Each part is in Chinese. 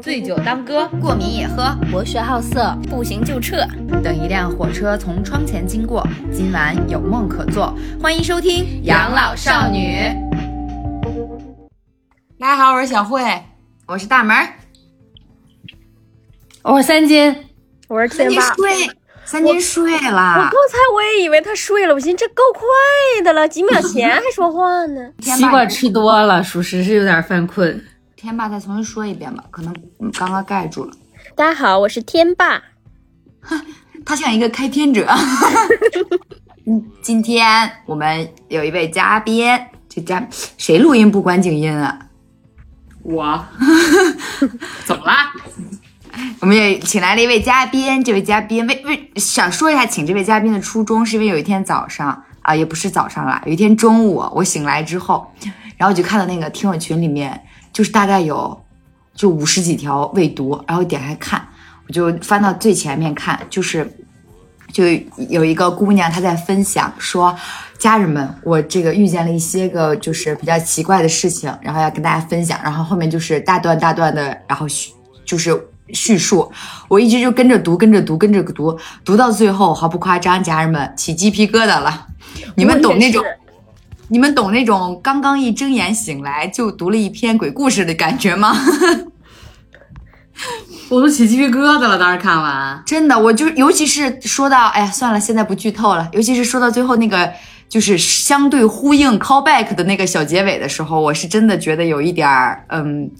醉酒当歌，过敏也喝，博学好色，不行就撤。等一辆火车从窗前经过，今晚有梦可做。欢迎收听《养老少女》。大家好，我是小慧，我是大门，我是三金，我是天霸。睡，三金睡了。我刚才我也以为他睡了，我寻思这够快的了，几秒前还说话呢。西瓜吃多了，属实是有点犯困。天霸，再重新说一遍吧，可能刚刚盖住了。大家好，我是天霸。他像一个开天者。嗯，今天我们有一位嘉宾，这嘉谁录音不关静音啊？我。怎么啦？我们也请来了一位嘉宾，这位嘉宾为为想说一下，请这位嘉宾的初衷，是因为有一天早上啊，也不是早上啦，有一天中午我醒来之后，然后我就看到那个听友群里面。就是大概有，就五十几条未读，然后点开看，我就翻到最前面看，就是，就有一个姑娘她在分享说，家人们，我这个遇见了一些个就是比较奇怪的事情，然后要跟大家分享，然后后面就是大段大段的，然后叙就是叙述，我一直就跟着读，跟着读，跟着读，读到最后毫不夸张，家人们起鸡皮疙瘩了，你们懂那种。你们懂那种刚刚一睁眼醒来就读了一篇鬼故事的感觉吗？我都起鸡皮疙瘩了，当时看完，真的，我就尤其是说到，哎呀，算了，现在不剧透了。尤其是说到最后那个，就是相对呼应 callback 的那个小结尾的时候，我是真的觉得有一点儿，嗯，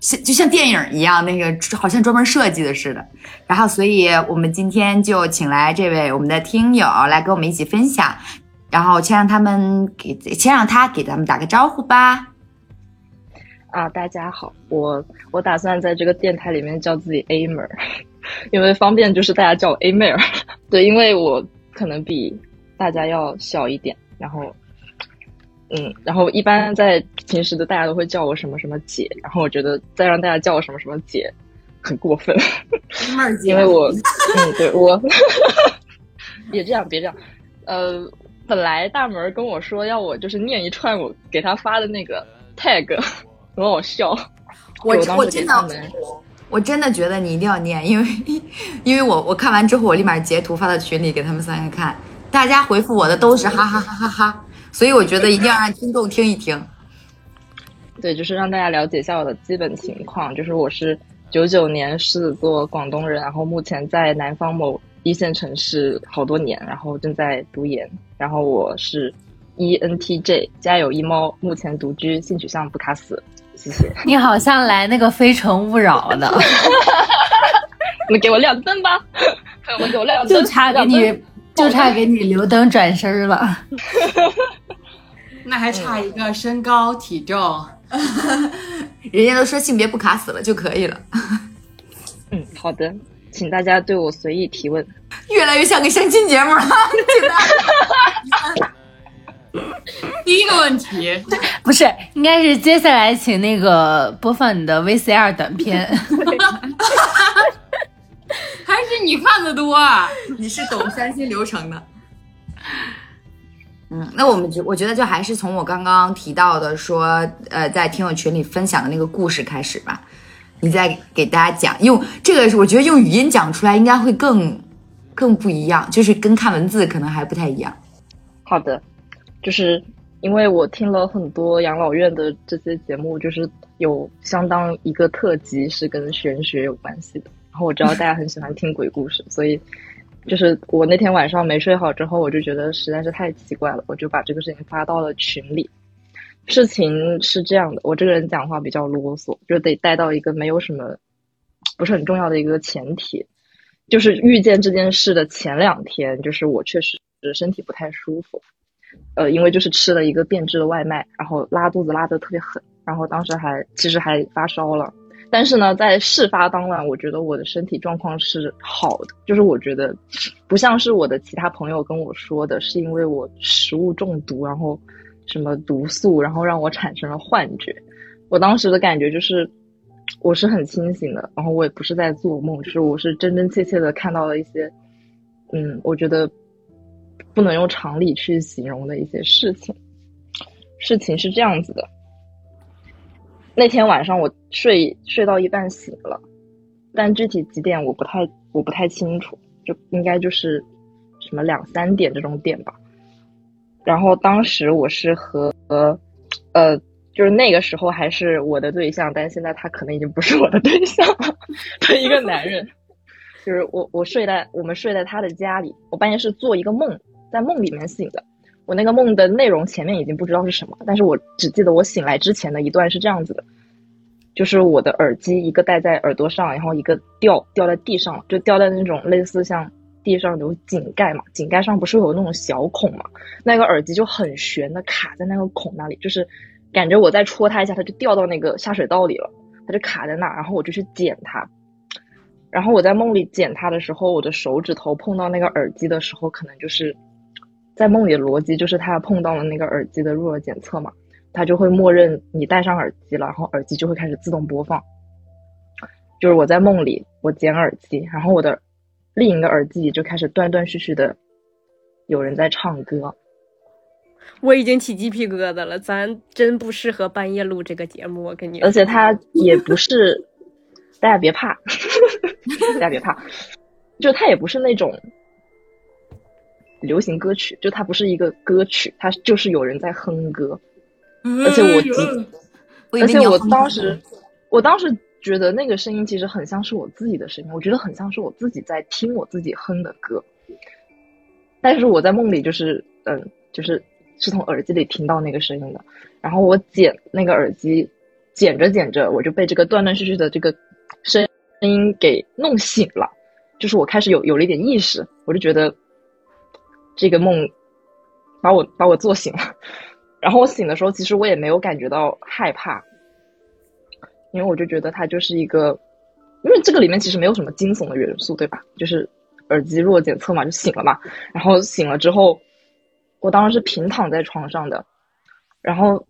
像就像电影一样，那个好像专门设计的似的。然后，所以我们今天就请来这位我们的听友来跟我们一起分享。然后先让他们给，先让他给咱们打个招呼吧。啊，大家好，我我打算在这个电台里面叫自己 A 妹儿，因为方便，就是大家叫我 A 妹儿。对，因为我可能比大家要小一点，然后，嗯，然后一般在平时的大家都会叫我什么什么姐，然后我觉得再让大家叫我什么什么姐很过分，妹儿姐，因为我，嗯，对我，别这样，别这样，呃。本来大门跟我说要我就是念一串我给他发的那个 tag，很好笑。我我真的，我真的觉得你一定要念，因为因为我我看完之后我立马截图发到群里给他们三个看，大家回复我的都是哈哈哈哈哈，所以我觉得一定要让听众听一听。对，就是让大家了解一下我的基本情况，就是我是九九年狮子座广东人，然后目前在南方某。一线城市好多年，然后正在读研，然后我是 ENTJ，家有一猫，目前独居，性取向不卡死，谢谢。你好像来那个《非诚勿扰》的，你给我亮灯吧，朋友们给我亮灯，就差给你，就差给你留灯转身了，那还差一个身高体重，人家都说性别不卡死了就可以了。嗯，好的。请大家对我随意提问，越来越像个相亲节目了。第一个问题不是，应该是接下来请那个播放你的 VCR 短片。还是你看的多，啊？你是懂相亲流程的。嗯，那我们就我觉得就还是从我刚刚提到的说，呃，在听友群里分享的那个故事开始吧。你再给大家讲，用这个我觉得用语音讲出来应该会更更不一样，就是跟看文字可能还不太一样。好的，就是因为我听了很多养老院的这些节目，就是有相当一个特辑是跟玄学有关系的。然后我知道大家很喜欢听鬼故事，所以就是我那天晚上没睡好之后，我就觉得实在是太奇怪了，我就把这个事情发到了群里。事情是这样的，我这个人讲话比较啰嗦，就得带到一个没有什么不是很重要的一个前提，就是遇见这件事的前两天，就是我确实是身体不太舒服，呃，因为就是吃了一个变质的外卖，然后拉肚子拉的特别狠，然后当时还其实还发烧了，但是呢，在事发当晚，我觉得我的身体状况是好的，就是我觉得不像是我的其他朋友跟我说的，是因为我食物中毒，然后。什么毒素，然后让我产生了幻觉。我当时的感觉就是，我是很清醒的，然后我也不是在做梦，就是我是真真切切的看到了一些，嗯，我觉得不能用常理去形容的一些事情。事情是这样子的，那天晚上我睡睡到一半醒了，但具体几点我不太我不太清楚，就应该就是什么两三点这种点吧。然后当时我是和呃，就是那个时候还是我的对象，但现在他可能已经不是我的对象了的一个男人。就是我我睡在我们睡在他的家里，我半夜是做一个梦，在梦里面醒的。我那个梦的内容前面已经不知道是什么，但是我只记得我醒来之前的一段是这样子的，就是我的耳机一个戴在耳朵上，然后一个掉掉在地上了，就掉在那种类似像地上有井盖嘛，井盖上不是有那种小孔嘛，那个耳机就很悬的卡在那个孔那里，就是感觉我再戳它一下，它就掉到那个下水道里了，它就卡在那，然后我就去捡它，然后我在梦里捡它的时候，我的手指头碰到那个耳机的时候，可能就是。在梦里的逻辑就是，它碰到了那个耳机的入耳检测嘛，它就会默认你戴上耳机了，然后耳机就会开始自动播放。就是我在梦里，我捡耳机，然后我的另一个耳机里就开始断断续续的有人在唱歌。我已经起鸡皮疙瘩了，咱真不适合半夜录这个节目，我跟你。而且他也不是，大家别怕，大家别怕，就他也不是那种。流行歌曲，就它不是一个歌曲，它就是有人在哼歌，而且我，而且我当时，我当时觉得那个声音其实很像是我自己的声音，我觉得很像是我自己在听我自己哼的歌，但是我在梦里就是，嗯，就是是从耳机里听到那个声音的，然后我捡那个耳机，捡着捡着，我就被这个断断续续的这个声音给弄醒了，就是我开始有有了一点意识，我就觉得。这个梦把我把我做醒了，然后我醒的时候，其实我也没有感觉到害怕，因为我就觉得它就是一个，因为这个里面其实没有什么惊悚的元素，对吧？就是耳机弱检测嘛，就醒了嘛。然后醒了之后，我当时是平躺在床上的，然后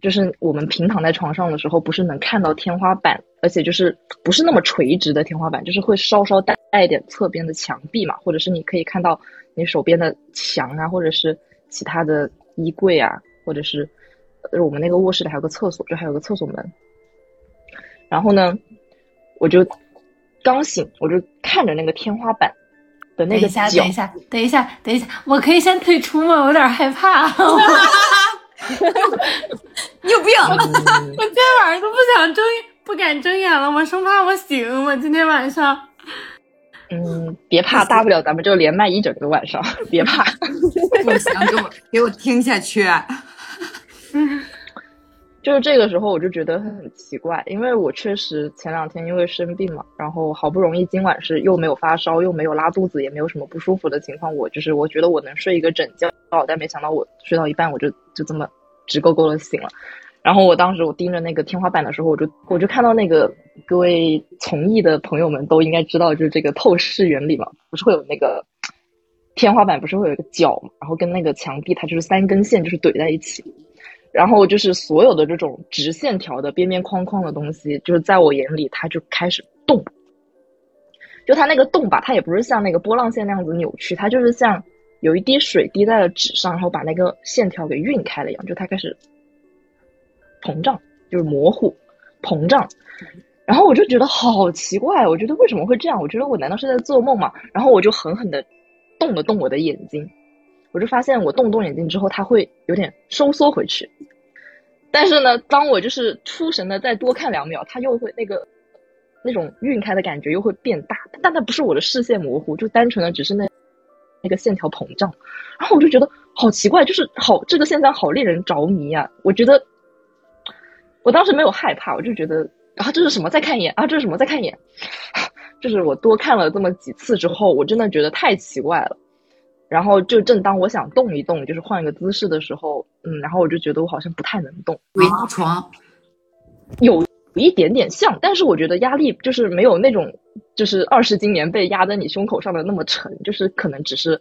就是我们平躺在床上的时候，不是能看到天花板，而且就是不是那么垂直的天花板，就是会稍稍带带一点侧边的墙壁嘛，或者是你可以看到。你手边的墙啊，或者是其他的衣柜啊，或者是我们那个卧室里还有个厕所，就还有个厕所门。然后呢，我就刚醒，我就看着那个天花板的那个角。等一下，等一下，等一下，等一下，我可以先退出吗？我有点害怕。你有病！我今天晚上都不想睁，不敢睁眼了，我生怕我醒。我今天晚上。嗯，别怕，大不了咱们就连麦一整个晚上，别怕。不行，给我给我听下去。就是这个时候，我就觉得很奇怪，因为我确实前两天因为生病嘛，然后好不容易今晚是又没有发烧，又没有拉肚子，也没有什么不舒服的情况，我就是我觉得我能睡一个整觉，但没想到我睡到一半，我就就这么直勾勾的醒了。然后我当时我盯着那个天花板的时候，我就我就看到那个各位从艺的朋友们都应该知道，就是这个透视原理嘛，不是会有那个天花板不是会有一个角嘛，然后跟那个墙壁它就是三根线就是怼在一起，然后就是所有的这种直线条的边边框框的东西，就是在我眼里它就开始动，就它那个动吧，它也不是像那个波浪线那样子扭曲，它就是像有一滴水滴在了纸上，然后把那个线条给晕开了一样，就它开始。膨胀就是模糊，膨胀，然后我就觉得好奇怪，我觉得为什么会这样？我觉得我难道是在做梦吗？然后我就狠狠的动了动我的眼睛，我就发现我动动眼睛之后，它会有点收缩回去。但是呢，当我就是出神的再多看两秒，它又会那个那种晕开的感觉又会变大，但它不是我的视线模糊，就单纯的只是那那个线条膨胀。然后我就觉得好奇怪，就是好这个现象好令人着迷啊！我觉得。我当时没有害怕，我就觉得啊，这是什么？再看一眼啊，这是什么？再看一眼。就是我多看了这么几次之后，我真的觉得太奇怪了。然后就正当我想动一动，就是换一个姿势的时候，嗯，然后我就觉得我好像不太能动。鬼压床，有一点点像，但是我觉得压力就是没有那种，就是二十斤棉被压在你胸口上的那么沉，就是可能只是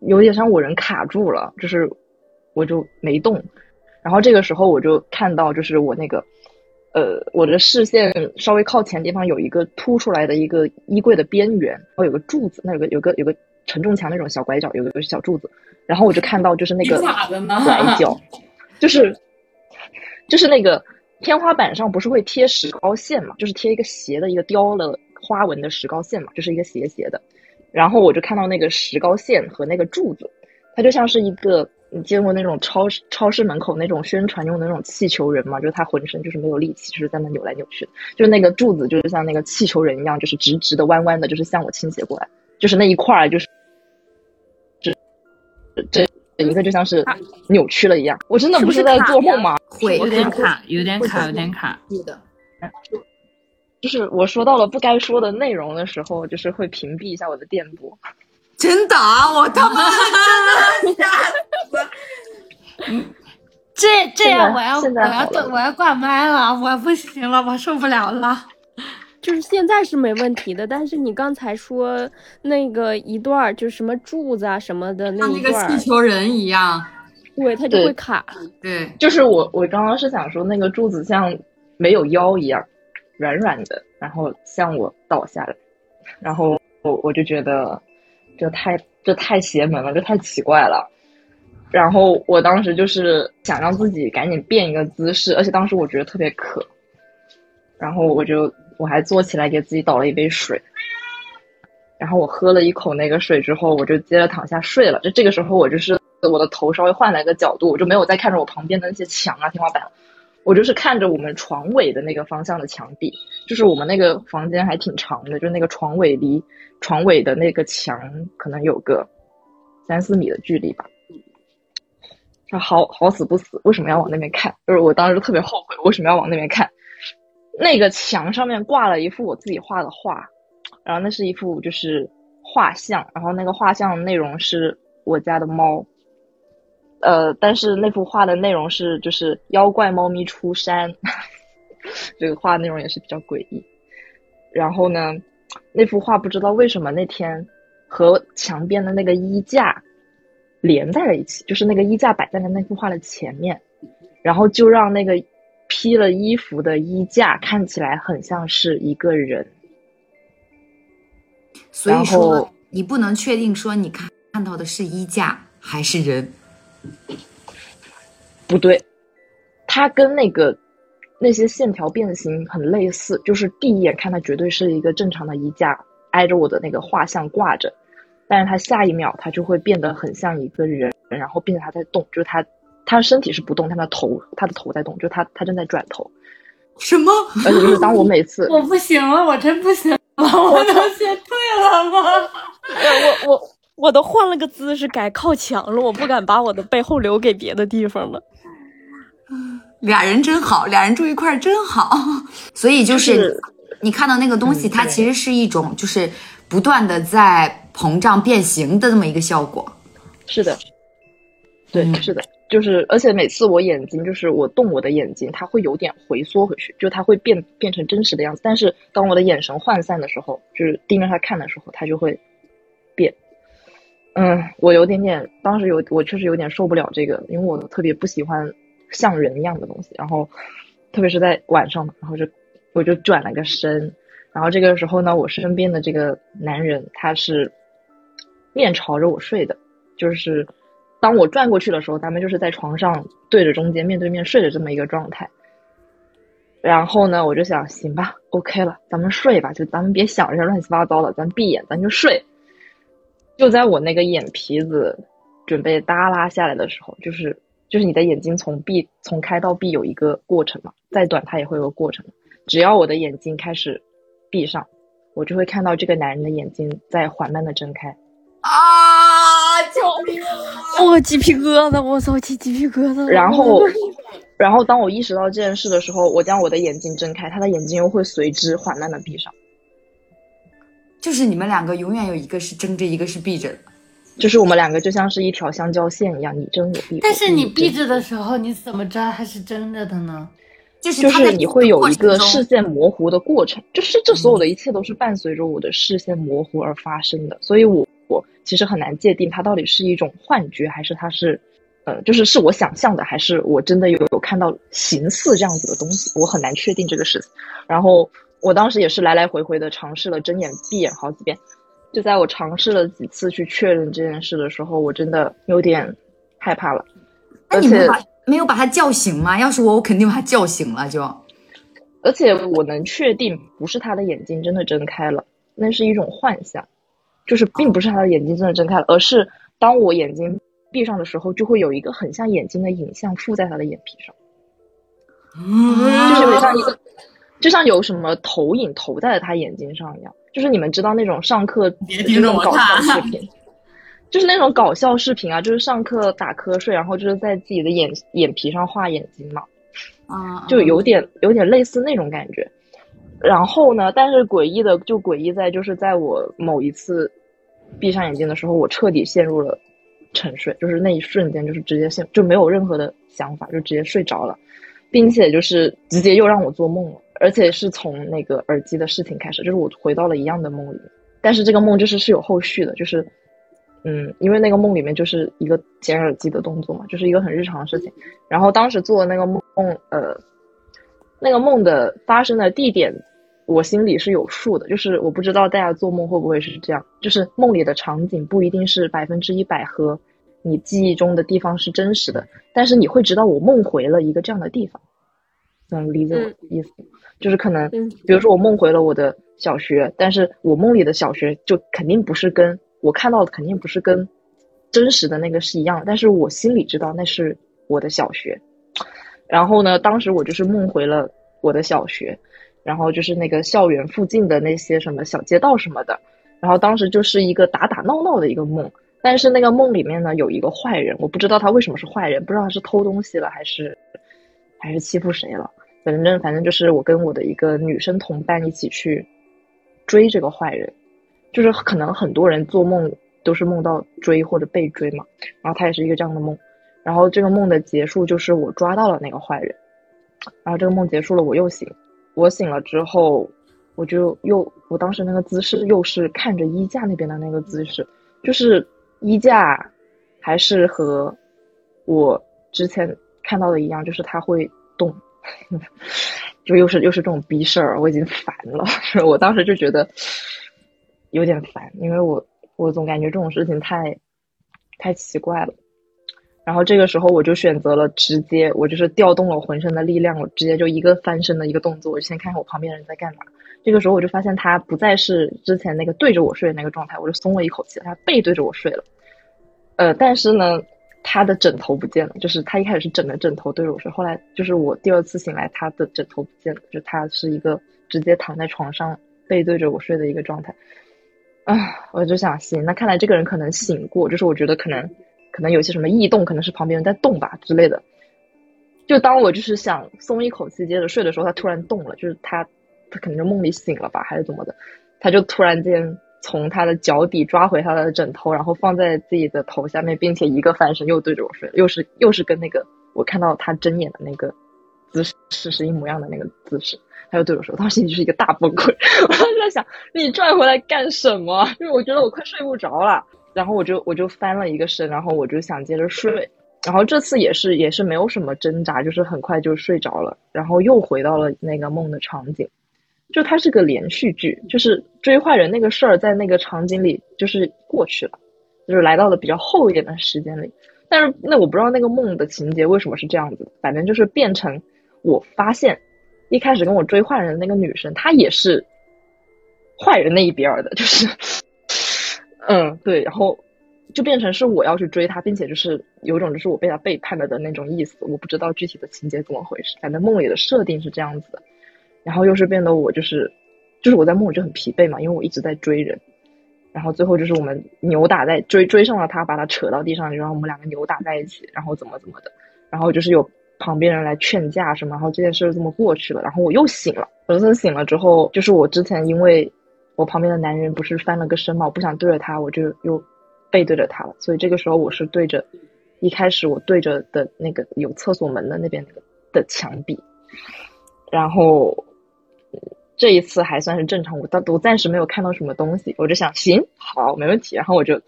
有点像我人卡住了，就是我就没动。然后这个时候我就看到，就是我那个，呃，我的视线稍微靠前地方有一个凸出来的一个衣柜的边缘，然后有个柱子，那有个有个有个承重墙那种小拐角，有个小柱子，然后我就看到就是那个拐角，就是就是那个天花板上不是会贴石膏线嘛，就是贴一个斜的一个雕了花纹的石膏线嘛，就是一个斜斜的。然后我就看到那个石膏线和那个柱子，它就像是一个你见过那种超市超市门口那种宣传用的那种气球人嘛，就是他浑身就是没有力气，就是在那扭来扭去的，就是那个柱子就是像那个气球人一样，就是直直的弯弯的，就是向我倾斜过来，就是那一块儿就是这这整一个就像是扭曲了一样，我真的不是在做梦吗？会有点卡，有点卡，有点卡。是的，就是我说到了不该说的内容的时候，就是会屏蔽一下我的电波。真的啊，我他妈真的 吓这这样我要我要我要挂麦了，我不行了，我受不了了。就是现在是没问题的，但是你刚才说那个一段儿，就是什么柱子啊什么的那像那个一段，气球人一样，对，它就会卡。对，就是我我刚刚是想说那个柱子像没有腰一样软软的，然后向我倒下来，然后我我就觉得这太这太邪门了，这太奇怪了。然后我当时就是想让自己赶紧变一个姿势，而且当时我觉得特别渴，然后我就我还坐起来给自己倒了一杯水，然后我喝了一口那个水之后，我就接着躺下睡了。就这个时候，我就是我的头稍微换了一个角度，我就没有再看着我旁边的那些墙啊、天花板，我就是看着我们床尾的那个方向的墙壁。就是我们那个房间还挺长的，就那个床尾离床尾的那个墙可能有个三四米的距离吧。他好好死不死，为什么要往那边看？就是我当时特别后悔，为什么要往那边看？那个墙上面挂了一幅我自己画的画，然后那是一幅就是画像，然后那个画像内容是我家的猫，呃，但是那幅画的内容是就是妖怪猫咪出山，这个画内容也是比较诡异。然后呢，那幅画不知道为什么那天和墙边的那个衣架连在了一起，就是那个衣架摆在了那幅画的前面，然后就让那个披了衣服的衣架看起来很像是一个人。所以说你不能确定说你看看到的是衣架还是人。不对，它跟那个那些线条变形很类似，就是第一眼看它绝对是一个正常的衣架，挨着我的那个画像挂着，但是它下一秒它就会变得很像一个人，然后并且它在动，就是它它身体是不动，但它头他的头在动，就是它它正在转头，什么？而且就是当我每次 我不行了，我真不行了，我能先退了吗？我我我都换了个姿势，改靠墙了，我不敢把我的背后留给别的地方了。俩人真好，俩人住一块儿真好。所以就就是是你看到那个东西，嗯它其实是一种就是不断的在膨胀变形的这么一个效果。是的，对，嗯是的，就是，而且每次我眼睛就是我动我的眼睛，它会有点回缩回去，就它会变变成真实的样子。但是当我的眼神涣散的时候，就是盯着它看的时候，它就会变。嗯，我有点点，当时有我确实有点受不了这个，因为我特别不喜欢像人一样的东西。然后，特别是在晚上嘛，然后就我就转了个身，然后这个时候呢，我身边的这个男人他是面朝着我睡的，就是当我转过去的时候，咱们就是在床上对着中间面对面睡的这么一个状态。然后呢，我就想，行吧，OK 了，咱们睡吧，就咱们别想这些乱七八糟的，咱闭眼，咱就睡。就在我那个眼皮子准备耷拉下来的时候，就是就是你的眼睛从闭从开到闭有一个过程嘛，再短它也会有个过程。只要我的眼睛开始闭上，我就会看到这个男人的眼睛在缓慢的睁开。啊！救命啊！我、鸡皮疙瘩，我操，起鸡皮疙瘩。然后，然后当我意识到这件事的时候，我将我的眼睛睁开，他的眼睛又会随之缓慢的闭上。就是你们两个永远有一个是睁着，一个是闭着的。就是我们两个就像是一条相交线一样，你睁我闭。但是你闭着，的时候，你怎么知道它是睁着的呢？就是你会有一个视视线模糊的过程，就是这所有的一切都是伴随着我的视线模糊而发生的，所以我我其实很难界定它到底是一种幻觉，还是它是，呃，就是是我想象的，还是我真的有有看到形似这样子的东西，我很难确定这个事情。然后我当时也是来来回回的尝试了睁眼闭眼好几遍，就在我尝试了几次去确认这件事的时候，我真的有点害怕了，那你们把没有把他叫醒吗？要是我，我肯定把他叫醒了就。而且我能确定，不是他的眼睛真的睁开了，那是一种幻象，就是并不是他的眼睛真的睁开了，而是当我眼睛闭上的时候，就会有一个很像眼睛的影像附在他的眼皮上，就是有点像一个，就像有什么投影投在了他眼睛上一样。就是你们知道那种上课就是别听着我那种搞笑视频，就是那种搞笑视频啊，就是上课打瞌睡，然后就是在自己的眼眼皮上画眼睛嘛。啊，就有点有点类似那种感觉。然后呢，但是诡异的就诡异在就是在我某一次闭上眼睛的时候，我彻底陷入了沉睡，就是那一瞬间就是直接陷就没有任何的想法，就直接睡着了，并且就是直接又让我做梦了，而且是从那个耳机的事情开始，就是我回到了一样的梦里，但是这个梦就是是有后续的，就是。嗯，因为那个梦里面就是一个捡耳机的动作嘛，就是一个很日常的事情。然后当时做的那个梦，呃，那个梦的发生的地点，我心里是有数的。就是我不知道大家做梦会不会是这样，就是梦里的场景不一定是百分之一百和你记忆中的地方是真实的，但是你会知道我梦回了一个这样的地方，能理解我的意思吗？就是可能，嗯比如说我梦回了我的小学，但是我梦里的小学就肯定不是跟我看到的肯定不是跟真实的那个是一样的，但是我心里知道那是我的小学。然后呢，当时我就是梦回了我的小学，然后就是那个校园附近的那些什么小街道什么的，然后当时就是一个打打闹闹的一个梦，但是那个梦里面呢有一个坏人，我不知道他为什么是坏人，不知道他是偷东西了还是还是欺负谁了，反正反正就是我跟我的一个女生同伴一起去追这个坏人，就是可能很多人做梦都是梦到追或者被追嘛，然后他也是一个这样的梦，然后这个梦的结束就是我抓到了那个坏人，然后这个梦结束了，我又醒，我醒了之后，我就又我当时那个姿势又是看着衣架那边的那个姿势，就是衣架还是和我之前看到的一样，就是它会动，就又是又是这种逼事儿，我已经烦了。我当时就觉得有点烦，因为我我总感觉这种事情太太奇怪了。然后这个时候我就选择了直接，我就是调动了浑身的力量，我直接就一个翻身的一个动作，我就先看看我旁边的人在干嘛。这个时候我就发现他不再是之前那个对着我睡的那个状态，我就松了一口气，他背对着我睡了。呃，但是呢，他的枕头不见了，就是他一开始是枕着枕头对着我睡，后来就是我第二次醒来，他的枕头不见了，就他是一个直接躺在床上背对着我睡的一个状态。啊，我就想，行，那看来这个人可能醒过，就是我觉得可能可能有些什么异动，可能是旁边人在动吧之类的。就当我就是想松一口气接着睡的时候，他突然动了，就是他他可能就梦里醒了吧，还是怎么的，他就突然间从他的脚底抓回他的枕头，然后放在自己的头下面，并且一个翻身又对着我睡，又是又是跟那个我看到他睁眼的那个姿势是一模一样的那个姿势，他又对我说，当时心里就是一个大崩溃，我当时在想你拽回来干什么？因为我觉得我快睡不着了，然后我就我就翻了一个身，然后我就想接着睡。然后这次也是也是没有什么挣扎，就是很快就睡着了，然后又回到了那个梦的场景。就它是个连续剧，就是追坏人那个事儿在那个场景里就是过去了，就是来到了比较后一点的时间里。但是那我不知道那个梦的情节为什么是这样子，反正就是变成我发现一开始跟我追坏人的那个女生，她也是坏人那一边的，就是嗯对，然后就变成是我要去追他，并且就是有种就是我被他背叛了的那种意思。我不知道具体的情节怎么回事，反正梦里的设定是这样子的。然后又是变得我就是，就是我在梦里就很疲惫嘛，因为我一直在追人，然后最后就是我们扭打在追追上了他，把他扯到地上，然后我们两个扭打在一起，然后怎么怎么的，然后就是有旁边人来劝架什么，然后这件事就这么过去了，然后我又醒了，我这次醒了之后，就是我之前因为我旁边的男人不是翻了个身嘛，我不想对着他，我就又背对着他了，所以这个时候我是对着一开始我对着的那个有厕所门的那边的墙壁，然后。这一次还算是正常，我到我暂时没有看到什么东西，我就想行好没问题，然后我就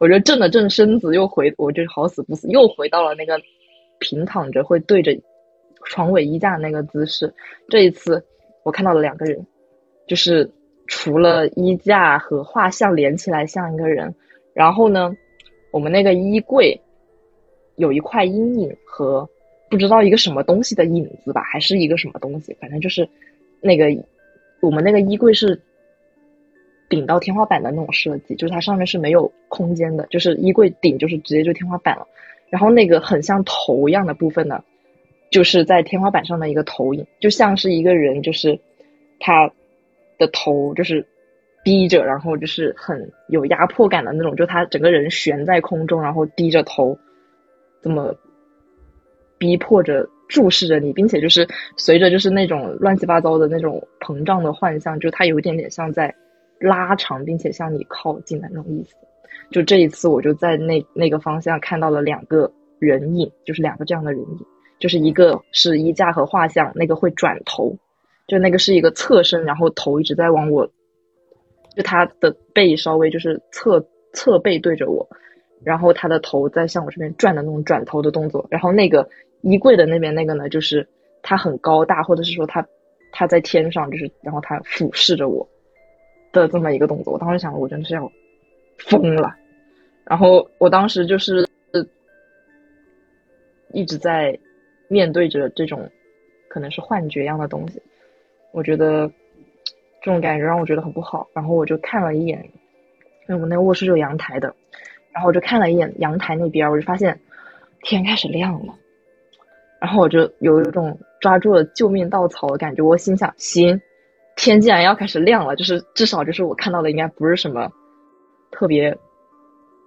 我就正了正身子，又回我就好死不死又回到了那个平躺着会对着床尾衣架那个姿势。这一次我看到了两个人，就是除了衣架和画像连起来像一个人，然后呢，我们那个衣柜有一块阴影和不知道一个什么东西的影子吧，还是一个什么东西，反正就是那个我们那个衣柜是顶到天花板的那种设计，就是它上面是没有空间的，就是衣柜顶就是直接就天花板了。然后那个很像头一样的部分呢，就是在天花板上的一个投影，就像是一个人，就是他的头就是低着，然后就是很有压迫感的那种，就他整个人悬在空中，然后低着头，这么逼迫着注视着你，并且就是随着就是那种乱七八糟的那种膨胀的幻象，就他有一点点像在拉长，并且向你靠近的那种意思。就这一次，我就在那那个方向看到了两个人影，就是两个这样的人影，就是一个是衣架和画像，那个会转头，就那个是一个侧身，然后头一直在往我，就他的背稍微就是侧侧背对着我，然后他的头在向我这边转的那种转头的动作，然后那个衣柜的那边那个呢，就是他很高大，或者是说他他在天上，就是然后他俯视着我的这么一个动作，我当时想，我真的是要疯了。然后我当时就是一直在面对着这种可能是幻觉一样的东西，我觉得这种感觉让我觉得很不好。然后我就看了一眼，因为我们那个卧室是有阳台的，然后我就看了一眼阳台那边，我就发现天开始亮了。然后我就有一种抓住了救命稻草的感觉，我心想：行，天既然要开始亮了，就是至少就是我看到的应该不是什么特别。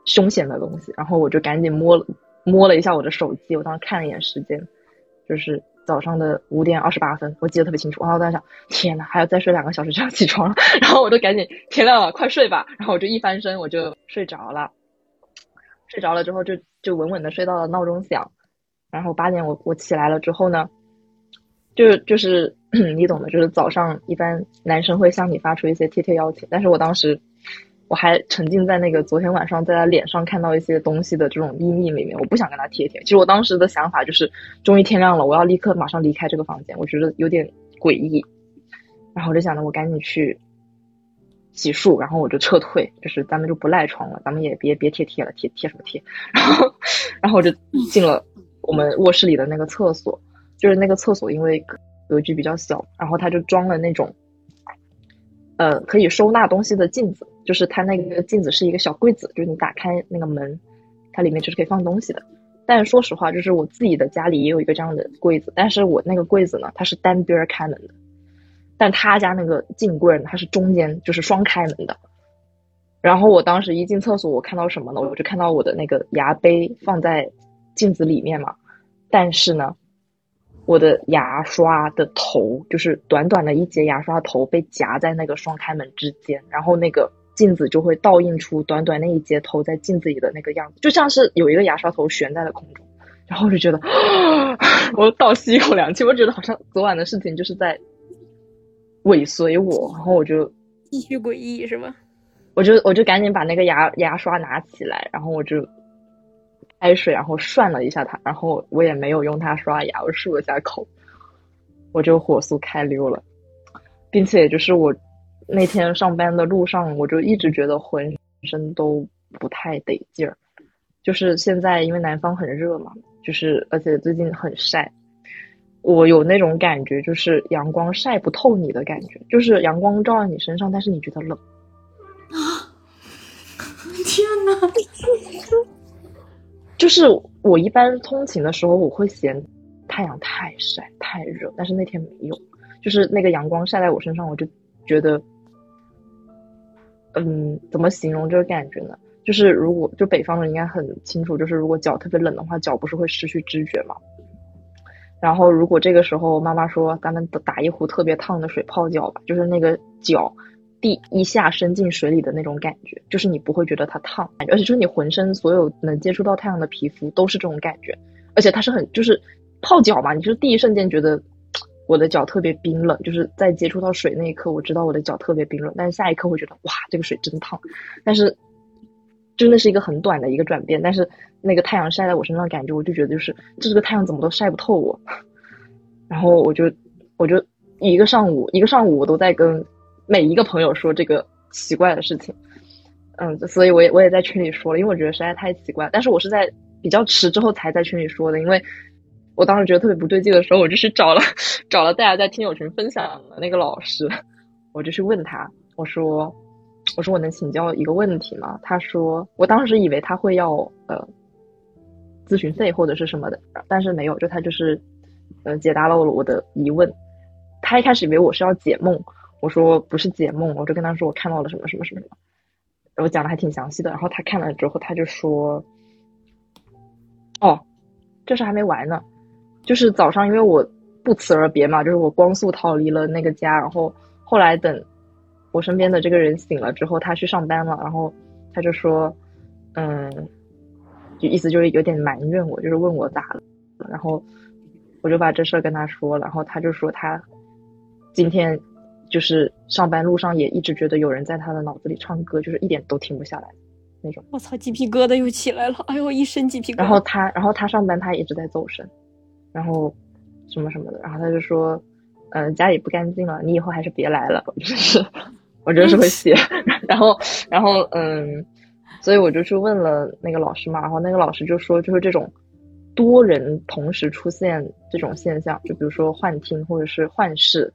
凶险的东西，然后我就赶紧摸了摸了一下我的手机，我当时看了一眼时间，就是早上的五点二十八分，我记得特别清楚。然后我在想，天呐，还要再睡两个小时就要起床了。然后我就赶紧天亮了，快睡吧。然后我就一翻身，我就睡着了。睡着了之后，就就稳稳的睡到了闹钟响。然后八点我我起来了之后呢，就就是 你懂的，就是早上一般男生会向你发出一些贴贴邀请，但是我当时。我还沉浸在那个昨天晚上在他脸上看到一些东西的这种阴影里面，我不想跟他贴贴。其实我当时的想法就是，终于天亮了，我要立刻马上离开这个房间，我觉得有点诡异。然后我就想着，我赶紧去洗漱，然后我就撤退，就是咱们就不赖床了，咱们也别别贴贴了，贴贴什么贴？然后，然后我就进了我们卧室里的那个厕所，就是那个厕所因为格局比较小，然后他就装了那种。呃，可以收纳东西的镜子，就是它那个镜子是一个小柜子，就是你打开那个门，它里面就是可以放东西的。但说实话，就是我自己的家里也有一个这样的柜子，但是我那个柜子呢，它是单边开门的，但他家那个镜柜呢，它是中间就是双开门的。然后我当时一进厕所，我看到什么呢？我就看到我的那个牙杯放在镜子里面嘛，但是呢。我的牙刷的头就是短短的一节牙刷头被夹在那个双开门之间，然后那个镜子就会倒映出短短那一节头在镜子里的那个样子，就像是有一个牙刷头悬在了空中。然后我就觉得，我倒吸一口凉气，我觉得好像昨晚的事情就是在尾随我，然后我就继续诡异是吗？我就我就赶紧把那个牙牙刷拿起来，然后我就。开水，然后涮了一下它，然后我也没有用它刷牙，我漱了下口，我就火速开溜了，并且就是我那天上班的路上，我就一直觉得浑身都不太得劲儿，就是现在因为南方很热嘛，就是而且最近很晒，我有那种感觉，就是阳光晒不透你的感觉，就是阳光照在你身上，但是你觉得冷啊！天哪！就是我一般通勤的时候，我会嫌太阳太晒太热，但是那天没有，就是那个阳光晒在我身上，我就觉得，嗯，怎么形容这个感觉呢？就是如果就北方人应该很清楚，就是如果脚特别冷的话，脚不是会失去知觉吗？然后如果这个时候妈妈说咱们打一壶特别烫的水泡脚吧，就是那个脚。第一下伸进水里的那种感觉，就是你不会觉得它烫，而且就是你浑身所有能接触到太阳的皮肤都是这种感觉，而且它是很就是泡脚嘛，你就第一瞬间觉得 我的脚特别冰冷，就是在接触到水那一刻，我知道我的脚特别冰冷，但是下一刻会觉得哇，这个水真烫，但是真的是一个很短的一个转变，但是那个太阳晒在我身上的感觉，我就觉得就是这个太阳怎么都晒不透我，然后我就我就一个上午一个上午我都在跟。每一个朋友说这个奇怪的事情，嗯，所以我也我也在群里说了，因为我觉得实在太奇怪。但是我是在比较迟之后才在群里说的，因为我当时觉得特别不对劲的时候，我就去找了 找了大家在听友群分享的那个老师，我就去问他，我说我说我能请教一个问题吗？他说我当时以为他会要呃咨询费或者是什么的，但是没有，就他就是呃解答了我我的疑问。他一开始以为我是要解梦，我说不是解梦，我就跟他说我看到了什么什么什么什么，我讲的还挺详细的。然后他看了之后，他就说，哦，这事还没完呢，就是早上因为我不辞而别嘛，就是我光速逃离了那个家，然后后来等我身边的这个人醒了之后，他去上班了，然后他就说，嗯，就意思就是有点埋怨我，就是问我咋了，然后我就把这事跟他说了，然后他就说他。今天就是上班路上也一直觉得有人在他的脑子里唱歌，就是一点都停不下来那种。我操，鸡皮疙瘩又起来了！哎呦，一身鸡皮疙瘩。然后他，然后他上班他一直在走神，然后什么什么的，然后他就说，嗯，家里不干净了，你以后还是别来了。就是，我真是会写。然后，然后，嗯，所以我就去问了那个老师嘛，然后那个老师就说，就是这种多人同时出现这种现象，就比如说幻听或者是幻视。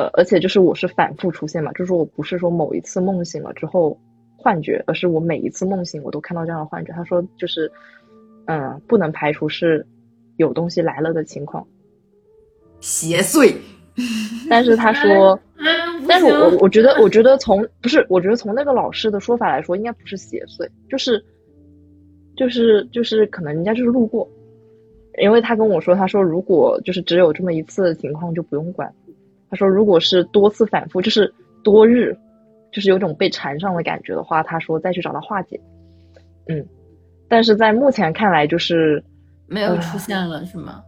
呃，而且就是我是反复出现嘛，就是我不是说某一次梦醒了之后幻觉，而是我每一次梦醒我都看到这样的幻觉。他说就是，嗯，不能排除是有东西来了的情况，邪祟。但是他说，但是我我觉得 我觉得从不是，我觉得从那个老师的说法来说，应该不是邪祟，就是就是就是可能人家就是路过，因为他跟我说，他说如果就是只有这么一次情况就不用管。他说：“如果是多次反复，就是多日，就是有种被缠上的感觉的话，他说再去找他化解。嗯，但是在目前看来，就是没有出现了，是吗？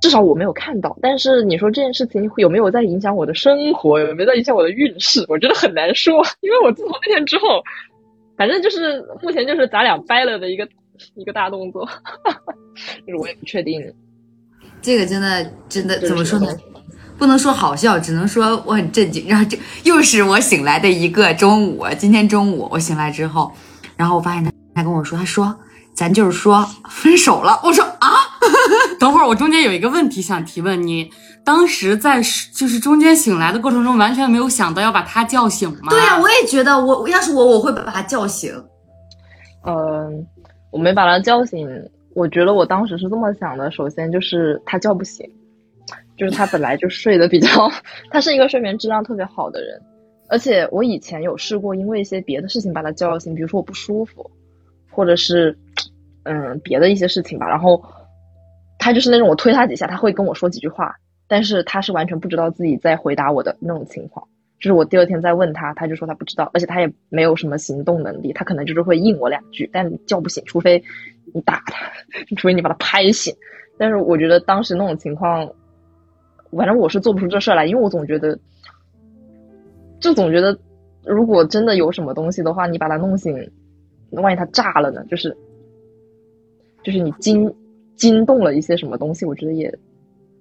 至少我没有看到。但是你说这件事情有没有在影响我的生活，有没有在影响我的运势？我觉得很难说，因为我自从那天之后，反正就是目前就是咱俩掰了的一个一个大动作，就是我也不确定。这个真的真的怎么说呢？”不能说好笑，只能说我很震惊。然后这又是我醒来的一个中午。今天中午我醒来之后，然后我发现他他跟我说，他说咱就是说分手了。我说啊，等会儿我中间有一个问题想提问你，当时在就是中间醒来的过程中，完全没有想到要把他叫醒吗？对呀，我也觉得我要是我我会把他叫醒。嗯，我没把他叫醒。我觉得我当时是这么想的，首先就是他叫不醒。就是他本来就睡得比较，他是一个睡眠质量特别好的人，而且我以前有试过，因为一些别的事情把他叫醒，比如说我不舒服，或者是嗯别的一些事情吧，然后他就是那种我推他几下，他会跟我说几句话，但是他是完全不知道自己在回答我的那种情况，就是我第二天再问他，他就说他不知道，而且他也没有什么行动能力，他可能就是会应我两句，但叫不醒，除非你打他，除非你把他拍醒，但是我觉得当时那种情况。反正我是做不出这事来，因为我总觉得，就总觉得，如果真的有什么东西的话，你把它弄醒，万一它炸了呢？就是，就是你惊惊动了一些什么东西，我觉得也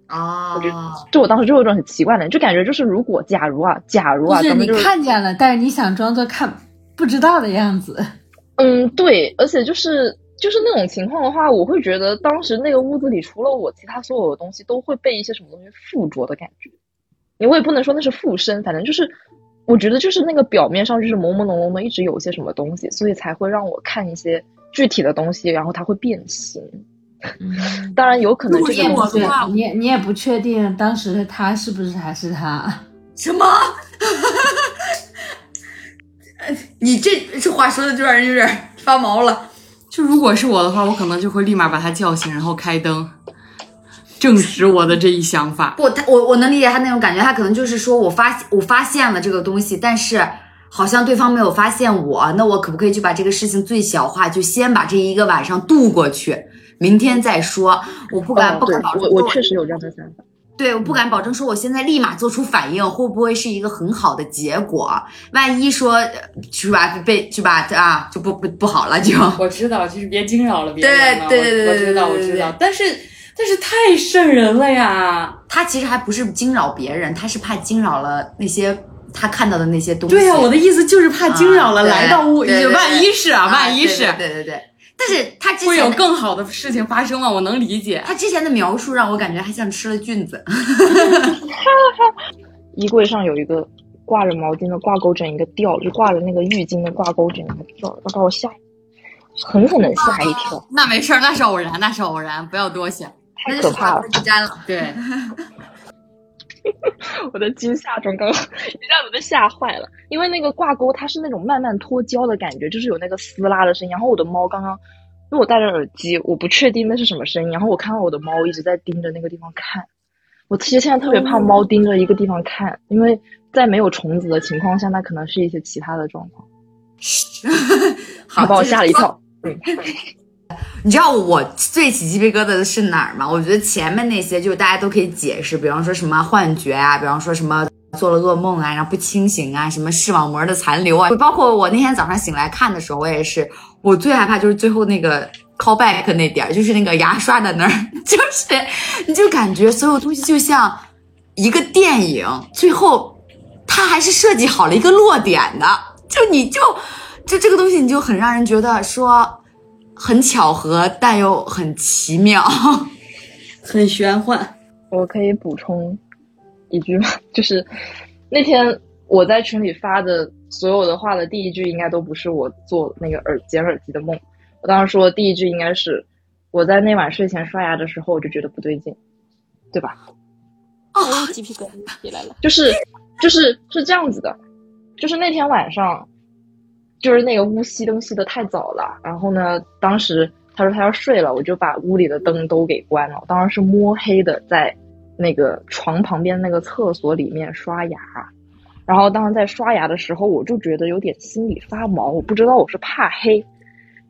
啊，我觉得，就我当时就有一种很奇怪的，就感觉就是如果假如啊，假如啊，就是你看见了，但是你想装作看不知道的样子。嗯，对，而且就是。就是那种情况的话，我会觉得当时那个屋子里除了我，其他所有的东西都会被一些什么东西附着的感觉。你我也不能说那是附身，反正就是我觉得就是那个表面上就是朦朦胧胧的，一直有一些什么东西，所以才会让我看一些具体的东西，然后它会变形。当然有可能这个我的话，你你也不确定当时的他是不是还是他？什么？你这这话说的就让人有点发毛了。就如果是我的话，我可能就会立马把他叫醒，然后开灯，证实我的这一想法。不，他我我能理解他那种感觉，他可能就是说我发我发现了这个东西，但是好像对方没有发现我，那我可不可以就把这个事情最小化，就先把这一个晚上度过去，明天再说。我不敢不敢保证，我我确实有这样的想法。对，我不敢保证说我现在立马做出反应会不会是一个很好的结果。万一说是吧被去吧啊就不不不好了就。我知道，就是别惊扰了别人。对对对对我知道我知道，但是但是太瘆人了呀！他其实还不是惊扰别人，他是怕惊扰了那些他看到的那些东西。对呀，我的意思就是怕惊扰了来到屋，万一是啊，万一是。对对对。但是他之会有更好的事情发生吗？我能理解。他之前的描述让我感觉还像吃了菌子。衣柜上有一个挂着毛巾的挂钩枕，一个掉了，就挂着那个浴巾的挂钩枕，一个掉了，把我吓，狠狠的吓一跳，那没事儿，那是偶然，那是偶然，不要多想。太可怕了。粘了。对，我的惊吓中刚刚 一下子被吓坏了，因为那个挂钩它是那种慢慢脱胶的感觉，就是有那个撕拉的声音。然后我的猫刚刚，因为我戴着耳机，我不确定那是什么声音。然后我看到我的猫一直在盯着那个地方看，我其实现在特别怕猫盯着一个地方看，因为在没有虫子的情况下，那可能是一些其他的状况。好，把我吓了一跳。你知道我最起鸡皮疙瘩的是哪儿吗？我觉得前面那些就大家都可以解释，比方说什么幻觉啊，比方说什么做了噩梦啊，然后不清醒啊，什么视网膜的残留啊，包括我那天早上醒来看的时候，我也是，我最害怕就是最后那个 call back 那点儿，就是那个牙刷的那儿，就是你就感觉所有东西就像一个电影，最后它还是设计好了一个落点的，就你就就这个东西你就很让人觉得说。很巧合，但又很奇妙。很玄幻。我可以补充一句吗？就是那天我在群里发的所有的话的第一句，应该都不是我做那个耳捡耳机的梦。我当时说的第一句应该是我在那晚睡前刷牙的时候，我就觉得不对劲，对吧？我鸡皮疙瘩起来了。就是就是是这样子的，就是那天晚上，就是那个屋熄灯熄的太早了，然后呢，当时他说他要睡了，我就把屋里的灯都给关了，当时是摸黑的在那个床旁边那个厕所里面刷牙，然后当时在刷牙的时候，我就觉得有点心里发毛，我不知道我是怕黑。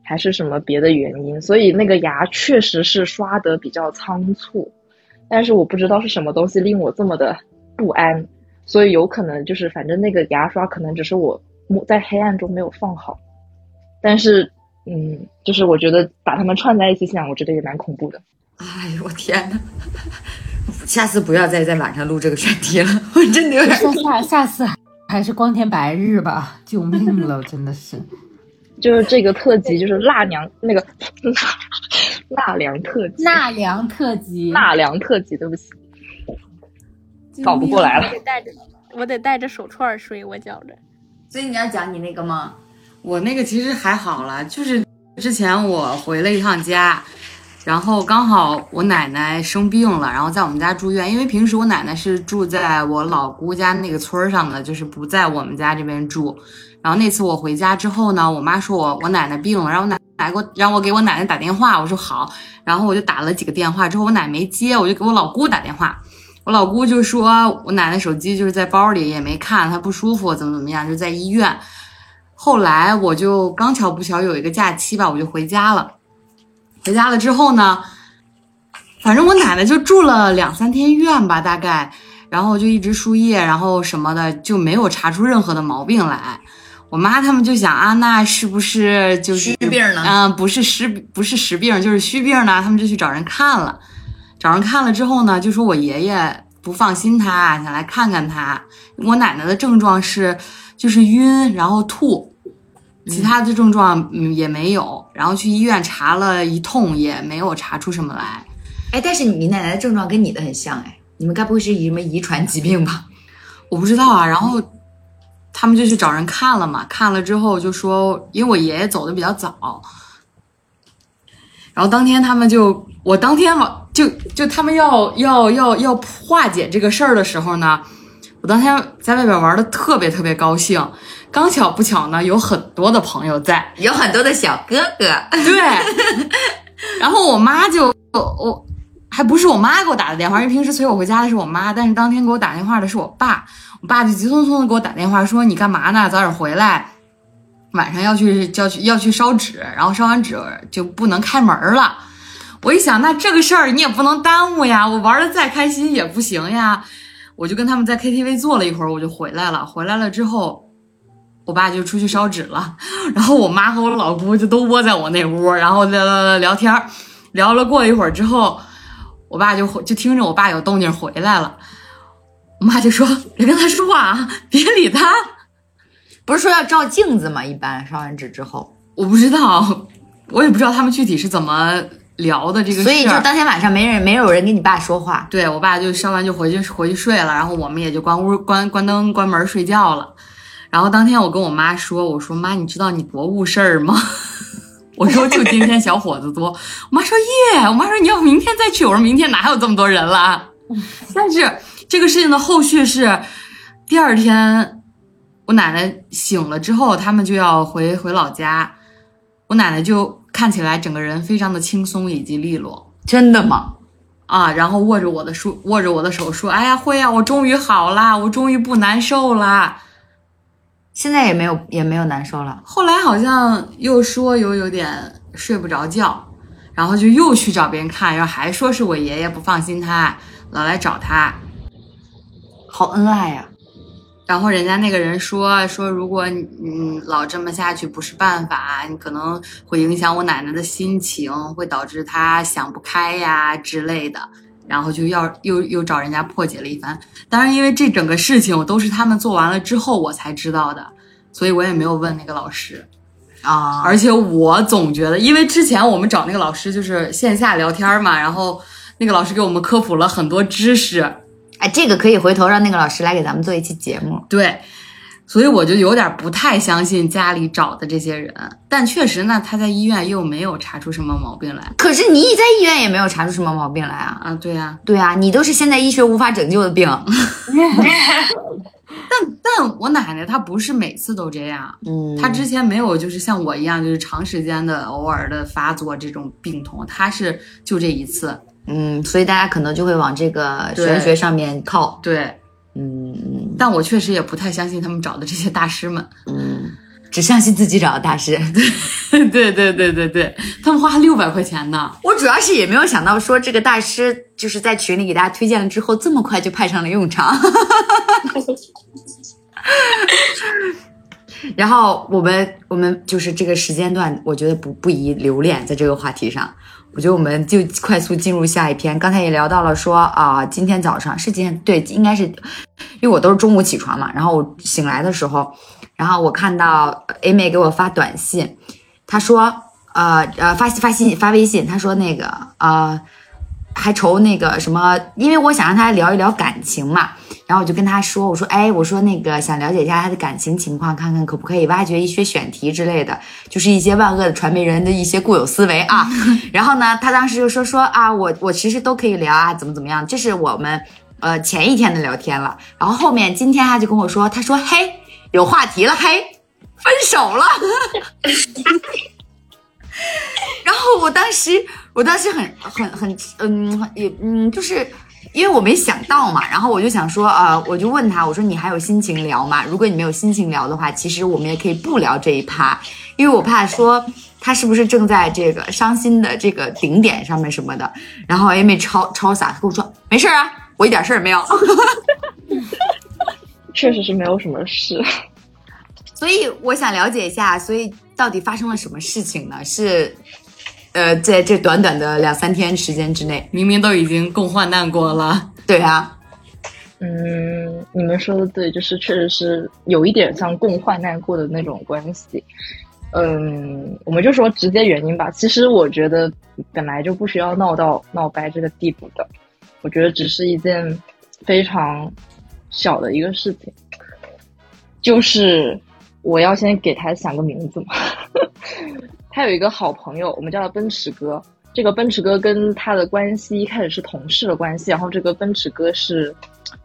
还是什么别的原因，所以那个牙确实是刷得比较仓促，但是我不知道是什么东西令我这么的不安，所以有可能就是反正那个牙刷可能只是我摸在黑暗中没有放好，但是嗯，就是我觉得把它们串在一起想，我觉得也蛮恐怖的。哎呦我天呐，下次不要再在晚上录这个选题了，我真的有点。下下下次还是光天白日吧，救命了，真的是。就是这个特辑，就是纳凉那个纳凉特辑，纳凉特辑，纳凉特辑，对不起，搞不过来了我。得带着，我得带着手串睡，我觉着。所以你要讲你那个吗？我那个其实还好了，就是之前我回了一趟家，然后刚好我奶奶生病了，然后在我们家住院。因为平时我奶奶是住在我老姑家那个村上的，就是不在我们家这边住。然后那次我回家之后呢，我妈说我我奶奶病了，然后我奶奶给我让我给我奶奶打电话，我说好，然后我就打了几个电话，之后我奶没接，我就给我老姑打电话，我老姑就说我奶奶手机就是在包里也没看，她不舒服怎么怎么样，就在医院。后来我就刚巧不巧有一个假期吧，我就回家了。回家了之后呢，反正我奶奶就住了两三天院吧，大概，然后就一直输液，然后什么的就没有查出任何的毛病来。我妈他们就想啊，那是不是就是虚病呢嗯、不是实不是实病，就是虚病呢。他们就去找人看了，找人看了之后呢，就说我爷爷不放心他，想来看看他。我奶奶的症状是就是晕，然后吐，其他的症状嗯也没有。然后去医院查了一通，也没有查出什么来。哎，但是你奶奶的症状跟你的很像哎，你们该不会是什么遗传疾病吧？我不知道啊。然后他们就去找人看了嘛，看了之后就说，因为我爷爷走的比较早，然后当天他们就，我当天晚就就他们要要要要化解这个事儿的时候呢，我当天在外边玩的特别特别高兴，刚巧不巧呢，有很多的朋友在，有很多的小哥哥，对，然后我妈就我还不是我妈给我打的电话，因为平时催我回家的是我妈，但是当天给我打电话的是我爸，我爸就急匆匆的给我打电话说你干嘛呢？早点回来，晚上要去要去要去烧纸，然后烧完纸就不能开门了。我一想，那这个事儿你也不能耽误呀，我玩的再开心也不行呀。我就跟他们在 KTV 坐了一会儿，我就回来了。回来了之后，我爸就出去烧纸了，然后我妈和我老姑就都窝在我那屋，然后聊聊聊天，聊了过一会儿之后，我爸就就听着我爸有动静回来了，我妈就说：“别跟他说话啊，别理他。不是说要照镜子吗？一般烧完纸之后，”我不知道，我也不知道他们具体是怎么聊的这个事儿。所以就当天晚上没人没有人跟你爸说话。对我爸就烧完就回去回去睡了，然后我们也就关屋关关灯关门睡觉了。然后当天我跟我妈说，我说妈，你知道你多误事儿吗？我说就今天小伙子多。我妈说耶，我妈说你要明天再去。我说明天哪有这么多人了？但是这个事情的后续是，第二天我奶奶醒了之后，他们就要回回老家，我奶奶就看起来整个人非常的轻松以及利落。真的吗？啊，然后握着我的手，握着我的手说：“哎呀，慧啊，我终于好啦，我终于不难受啦。现在也没有也没有难受了。”后来好像又说有有点睡不着觉，然后就又去找别人看，然后还说是我爷爷不放心他，老来找他。好恩爱呀、然后人家那个人说说，如果你嗯老这么下去不是办法，你可能会影响我奶奶的心情，会导致她想不开呀之类的。然后就要又又找人家破解了一番。当然，因为这整个事情都是他们做完了之后我才知道的，所以我也没有问那个老师。啊！而且我总觉得，因为之前我们找那个老师就是线下聊天嘛，然后那个老师给我们科普了很多知识，哎，这个可以回头让那个老师来给咱们做一期节目。对，所以我就有点不太相信家里找的这些人。但确实呢，他在医院又没有查出什么毛病来可是你在医院也没有查出什么毛病来啊？啊。对呀、对啊，你都是现在医学无法拯救的病。但但我奶奶她不是每次都这样，嗯她之前没有就是像我一样就是长时间的偶尔的发作这种病痛，她是就这一次。嗯，所以大家可能就会往这个玄学上面靠。对，嗯嗯但我确实也不太相信他们找的这些大师们。嗯，只相信自己找的大师。对对对对对对，他们花六百块钱呢。我主要是也没有想到说这个大师就是在群里给大家推荐了之后，这么快就派上了用场。然后我们我们就是这个时间段，我觉得不不宜留恋在这个话题上。我觉得我们就快速进入下一篇。刚才也聊到了说啊、今天早上是今天对，应该是因为我都是中午起床嘛，然后我醒来的时候，然后我看到 A 妹给我发短信，她说呃呃发发信发微信，她说那个呃还愁那个什么，因为我想让他聊一聊感情嘛，然后我就跟他说，我说哎，我说那个想了解一下他的感情情况，看看可不可以挖掘一些选题之类的，就是一些万恶的传媒人的一些固有思维啊。然后呢，他当时就说说啊，我我其实都可以聊啊，怎么怎么样，这是我们呃前一天的聊天了。然后后面今天他就跟我说，他说嘿，有话题了，嘿，分手了。然后我当时，我当时很很很嗯也嗯，就是因为我没想到嘛，然后我就想说，呃，我就问他，我说你还有心情聊吗？如果你没有心情聊的话，其实我们也可以不聊这一趴，因为我怕说他是不是正在这个伤心的这个顶点上面什么的。然后 A 妹超超洒，她跟我说没事啊，我一点事儿没有。确实是没有什么事。所以我想了解一下，所以到底发生了什么事情呢？是，呃，在这短短的两三天时间之内，明明都已经共患难过了，对啊，嗯，你们说的对，就是确实是有一点像共患难过的那种关系。嗯，我们就说直接原因吧。其实我觉得本来就不需要闹到闹掰这个地步的，我觉得只是一件非常小的一个事情，就是我要先给他想个名字嘛。他有一个好朋友，我们叫他奔驰哥。这个奔驰哥跟他的关系一开始是同事的关系，然后这个奔驰哥是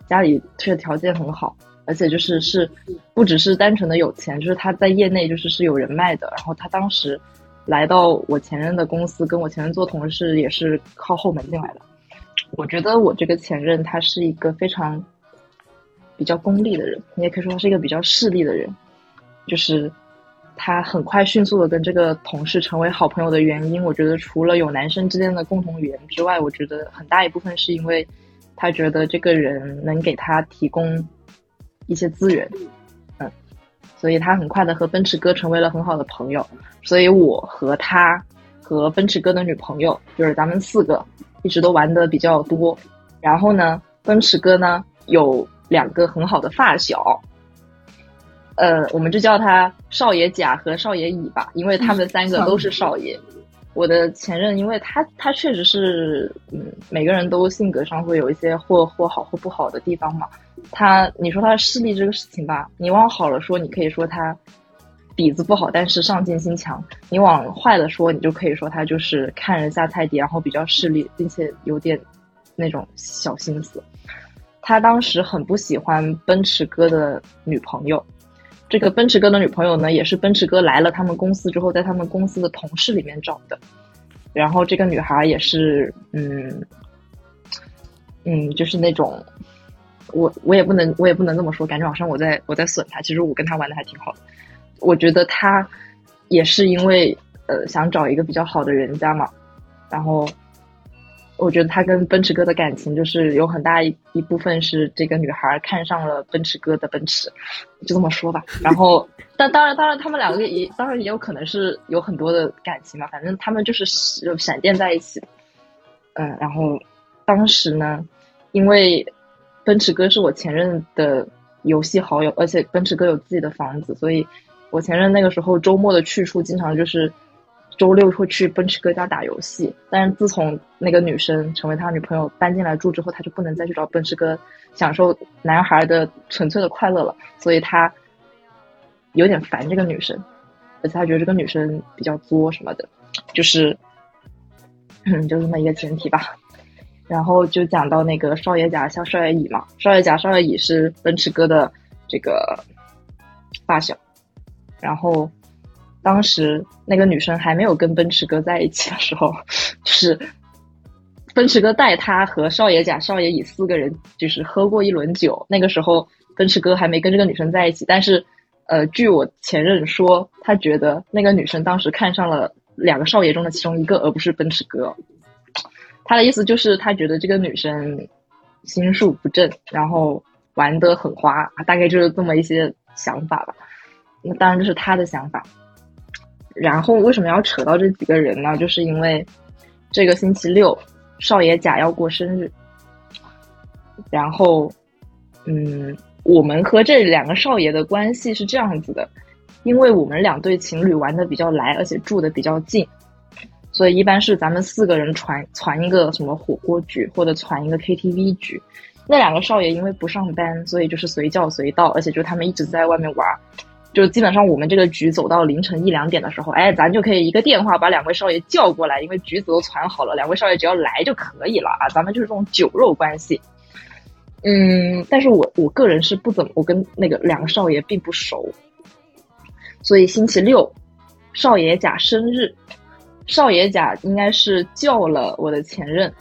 家里确实条件很好，而且就是是不只是单纯的有钱，就是他在业内就是是有人脉的。然后他当时来到我前任的公司，跟我前任做同事也是靠后门进来的。我觉得我这个前任他是一个非常比较功利的人，你也可以说他是一个比较势利的人，就是他很快迅速的跟这个同事成为好朋友的原因，我觉得除了有男生之间的共同语言之外，我觉得很大一部分是因为他觉得这个人能给他提供一些资源，嗯，所以他很快的和奔驰哥成为了很好的朋友，所以我和他和奔驰哥的女朋友，就是咱们四个一直都玩的比较多，然后呢，奔驰哥呢有两个很好的发小，呃，我们就叫他少爷甲和少爷乙吧，因为他们三个都是少爷。我的前任，因为他他确实是，嗯，每个人都性格上会有一些或或好或不好的地方嘛。他你说他势力这个事情吧，你往好了说，你可以说他底子不好，但是上进心强；你往坏了说，你就可以说他就是看人下菜碟，然后比较势利，并且有点那种小心思。他当时很不喜欢奔驰哥的女朋友。这个奔驰哥的女朋友呢，也是奔驰哥来了他们公司之后，在他们公司的同事里面找的。然后这个女孩也是，嗯，嗯，就是那种，我我也不能我也不能这么说，感觉好像我在我在损她。其实我跟她玩的还挺好的。我觉得她也是因为呃想找一个比较好的人家嘛，然后。我觉得他跟奔驰哥的感情就是有很大一一部分是这个女孩看上了奔驰哥的奔驰，就这么说吧。然后，但当然，当然他们两个也当然也有可能是有很多的感情嘛。反正他们就是闪电在一起。嗯，然后当时呢，因为奔驰哥是我前任的游戏好友，而且奔驰哥有自己的房子，所以我前任那个时候周末的去处经常就是。周六会去奔驰哥家打游戏，但是自从那个女生成为他女朋友搬进来住之后，他就不能再去找奔驰哥享受男孩的纯粹的快乐了，所以他有点烦这个女生，而且他觉得这个女生比较作什么的，就是，嗯，就这么一个前提吧。然后就讲到那个少爷甲像少爷乙嘛，少爷甲少爷乙是奔驰哥的这个发小，然后。当时那个女生还没有跟奔驰哥在一起的时候，就是奔驰哥带他和少爷甲、少爷乙四个人，就是喝过一轮酒。那个时候奔驰哥还没跟这个女生在一起，但是，呃，据我前任说，他觉得那个女生当时看上了两个少爷中的其中一个，而不是奔驰哥。他的意思就是他觉得这个女生心术不正，然后玩得很花，大概就是这么一些想法吧。那当然这是他的想法。然后为什么要扯到这几个人呢？就是因为这个星期六少爷甲要过生日，然后嗯，我们和这两个少爷的关系是这样子的，因为我们两对情侣玩的比较来，而且住的比较近，所以一般是咱们四个人传传一个什么火锅局或者传一个 KTV 局。那两个少爷因为不上班，所以就是随叫随到，而且就他们一直在外面玩。就基本上我们这个局走到凌晨一两点的时候，哎，咱就可以一个电话把两位少爷叫过来，因为局子都传好了，两位少爷只要来就可以了啊。咱们就是这种酒肉关系。嗯，但是我我个人是不怎么，我跟那个两个少爷并不熟，所以星期六少爷甲生日，少爷甲应该是叫了我的前任，